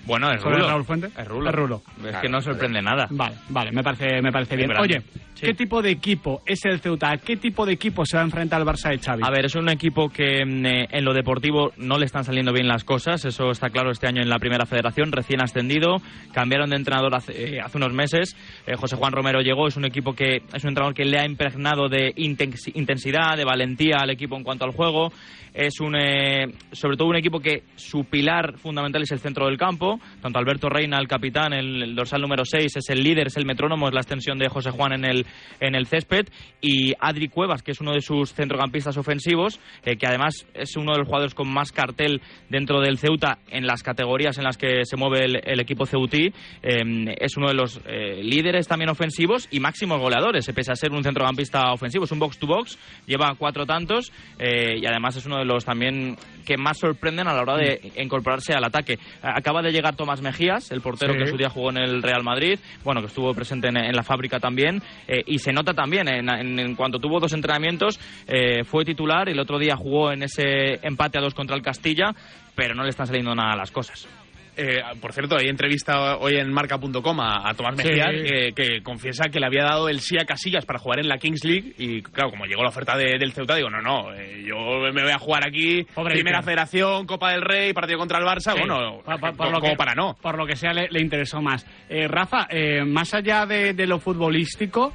[SPEAKER 26] Bueno, es
[SPEAKER 1] sobre
[SPEAKER 26] Rulo.
[SPEAKER 1] Raúl?
[SPEAKER 26] Es Rulo.
[SPEAKER 1] Es Rulo.
[SPEAKER 26] Es que no sorprende nada.
[SPEAKER 1] Vale, vale, me parece, me parece bien. Oye, ¿qué tipo de equipo es el Ceuta? ¿A qué tipo de equipo se va a enfrentar el Barça de Xavi?
[SPEAKER 26] A ver, es un equipo que mm, eh, en lo deportivo no le están saliendo bien las cosas, eso está claro este año en la primera federación, recién ascendido, cambiaron de entrenador hace, eh, hace unos meses, Eh, José Juan Romero llegó, es un equipo que es un entrenador que le ha impregnado de intensi- intensidad, de valentía al equipo en cuanto al juego, es un eh, sobre todo un equipo que su pilar fundamental es el centro del campo, tanto Alberto Reina, el capitán, el, el dorsal número 6, es el líder, es el metrónomo, es la extensión de José Juan en el, en el césped, y Adri Cuevas, que es uno de sus centrocampistas ofensivos, eh, que además es uno de los jugadores con más cartel dentro del Ceuta en las categorías en las que se mueve el, el equipo ceutí, eh, es uno de los eh, líderes también ofensivos y máximos goleadores, eh, pese a ser un centrocampista ofensivo, es un box-to-box, lleva cuatro tantos eh, y además es uno de los también que más sorprenden a la hora de incorporarse al ataque. Acaba de llegar Tomás Mejías, el portero
[SPEAKER 1] Sí.
[SPEAKER 26] que en su día jugó en el Real Madrid, bueno, que estuvo presente en, en la fábrica también, eh, y se nota también, en, en- en cuanto tuvo dos entrenamientos, eh, fue titular, el otro día jugó en ese empate a dos contra el Castilla, pero no le están saliendo nada las cosas.
[SPEAKER 5] Eh, por cierto, hay entrevista hoy en marca.com a, a Tomás Mejía
[SPEAKER 1] Sí.
[SPEAKER 5] que, que confiesa que le había dado el sí a Casillas para jugar en la Kings League y claro, como llegó la oferta de- del Ceuta, digo, no, no, eh, yo me voy a jugar aquí,
[SPEAKER 1] Pobre
[SPEAKER 5] Primera
[SPEAKER 1] Iker.
[SPEAKER 5] Federación, Copa del Rey, partido contra el Barça,
[SPEAKER 1] Sí.
[SPEAKER 5] bueno,
[SPEAKER 1] Pa- pa-
[SPEAKER 5] como- para no.
[SPEAKER 1] Por lo que sea, le, le interesó más. Eh, Rafa, eh, más allá de, de lo futbolístico,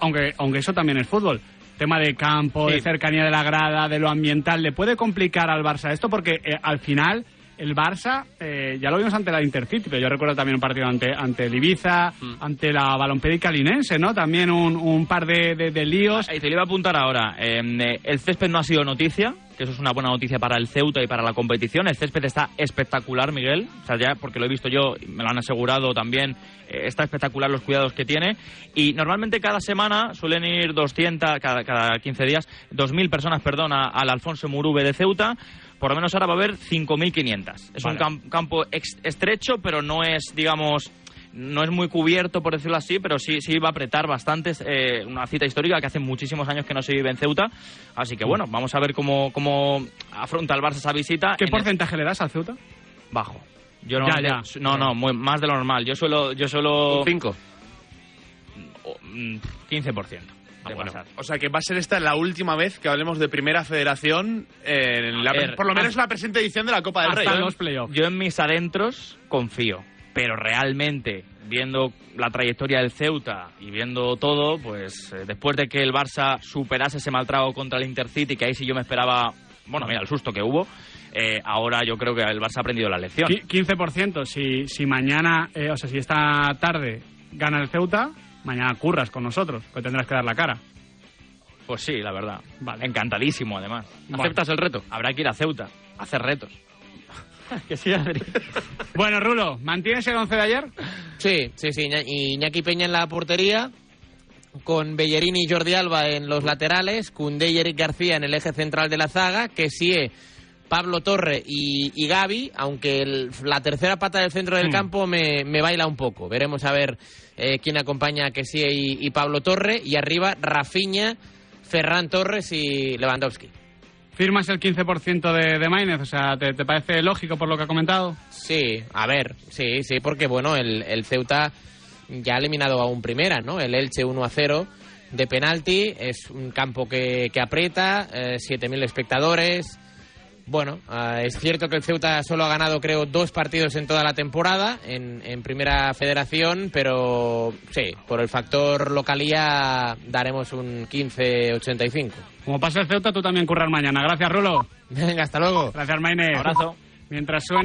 [SPEAKER 1] aunque, aunque eso también es fútbol, tema de campo,
[SPEAKER 26] Sí.
[SPEAKER 1] de cercanía de la grada, de lo ambiental, ¿le puede complicar al Barça esto? Porque al final el Barça, eh, ya lo vimos ante la Intercity, pero yo recuerdo también un partido ante, ante el Ibiza,
[SPEAKER 26] Mm.
[SPEAKER 1] ante la Balompédica Linense, ¿no? También un, un par de, de- de líos.
[SPEAKER 26] Y te lo iba a apuntar ahora. eh, eh, el césped no ha sido noticia, que eso es una buena noticia para el Ceuta y para la competición. El césped está espectacular, Miguel. O sea, ya porque lo he visto yo, me lo han asegurado también, eh, está espectacular los cuidados que tiene. Y normalmente cada semana suelen ir 200, cada, cada 15 días, 2.000 personas, perdón, al Alfonso Murube de Ceuta. Por lo menos ahora va a haber 5.500. Es un campo estrecho, pero no es, digamos, no es muy cubierto, por decirlo así, pero sí, sí va a apretar bastante. es, eh, una cita histórica que hace muchísimos años que no se vive en Ceuta. Así que bueno, vamos a ver cómo, cómo afronta el Barça esa visita.
[SPEAKER 1] ¿Qué
[SPEAKER 26] el-
[SPEAKER 1] porcentaje le das al Ceuta?
[SPEAKER 26] Bajo. Yo
[SPEAKER 1] Ya,
[SPEAKER 26] normalmente-
[SPEAKER 1] ya.
[SPEAKER 26] No, no, muy- más de lo normal. Yo suelo... Yo suelo
[SPEAKER 4] 5.
[SPEAKER 26] o, mm, 15%. De
[SPEAKER 5] Bueno,
[SPEAKER 26] pasar.
[SPEAKER 5] o sea que va a ser esta la última vez que hablemos de Primera Federación, en la-
[SPEAKER 26] ver,
[SPEAKER 5] por lo menos
[SPEAKER 26] hasta-
[SPEAKER 5] la presente edición de la Copa del Rey.
[SPEAKER 1] hasta
[SPEAKER 5] ¿eh?
[SPEAKER 1] los playoffs.
[SPEAKER 26] Yo en mis adentros confío, pero realmente viendo la trayectoria del Ceuta y viendo todo, pues eh, después de que el Barça superase ese mal trago contra el Intercity, que ahí sí yo me esperaba, bueno, mira, el susto que hubo, eh, ahora yo creo que el Barça ha aprendido la lección.
[SPEAKER 1] Qui- 15%. Si, si mañana, eh, o sea, si esta tarde gana el Ceuta, mañana curras con nosotros, pues tendrás que dar la cara.
[SPEAKER 26] Pues sí, la verdad.
[SPEAKER 1] Vale.
[SPEAKER 26] Encantadísimo, además.
[SPEAKER 1] Bueno.
[SPEAKER 26] ¿Aceptas el reto? Habrá que ir a Ceuta, a hacer retos. que sí, Adri.
[SPEAKER 1] Bueno, Rulo, ¿mantienes el 11 de ayer?
[SPEAKER 20] Sí, sí, sí. Iña- Iñaki Peña en la portería, con Bellerini y Jordi Alba en los laterales, Cundé y Eric García en el eje central de la zaga, que sí Pablo Torre y, y Gaby, aunque el- la tercera pata del centro del
[SPEAKER 1] Hmm.
[SPEAKER 20] campo me, me baila un poco. Veremos a ver eh, quién acompaña a Kessie y, y Pablo Torre. Y arriba, Rafiña, Ferran Torres y Lewandowski.
[SPEAKER 1] ¿Firmas el 15% de, de Maínez? O sea, ¿te, te parece lógico por lo que ha comentado?
[SPEAKER 20] Sí, a ver, sí, sí, porque bueno, el, el Ceuta ya ha eliminado a un primera, ¿no? El Elche 1 a 0 de penalti, es un campo que, que aprieta, eh, 7.000 espectadores. Bueno, ah, es cierto que el Ceuta solo ha ganado, creo, dos partidos en toda la temporada en, en primera federación, pero sí, por el factor localía daremos un 15-85.
[SPEAKER 1] Como pasa el Ceuta, tú también curras mañana. Gracias, Rulo.
[SPEAKER 20] Venga, hasta luego.
[SPEAKER 1] Gracias, Maínez.
[SPEAKER 26] Abrazo.
[SPEAKER 1] Mientras suena...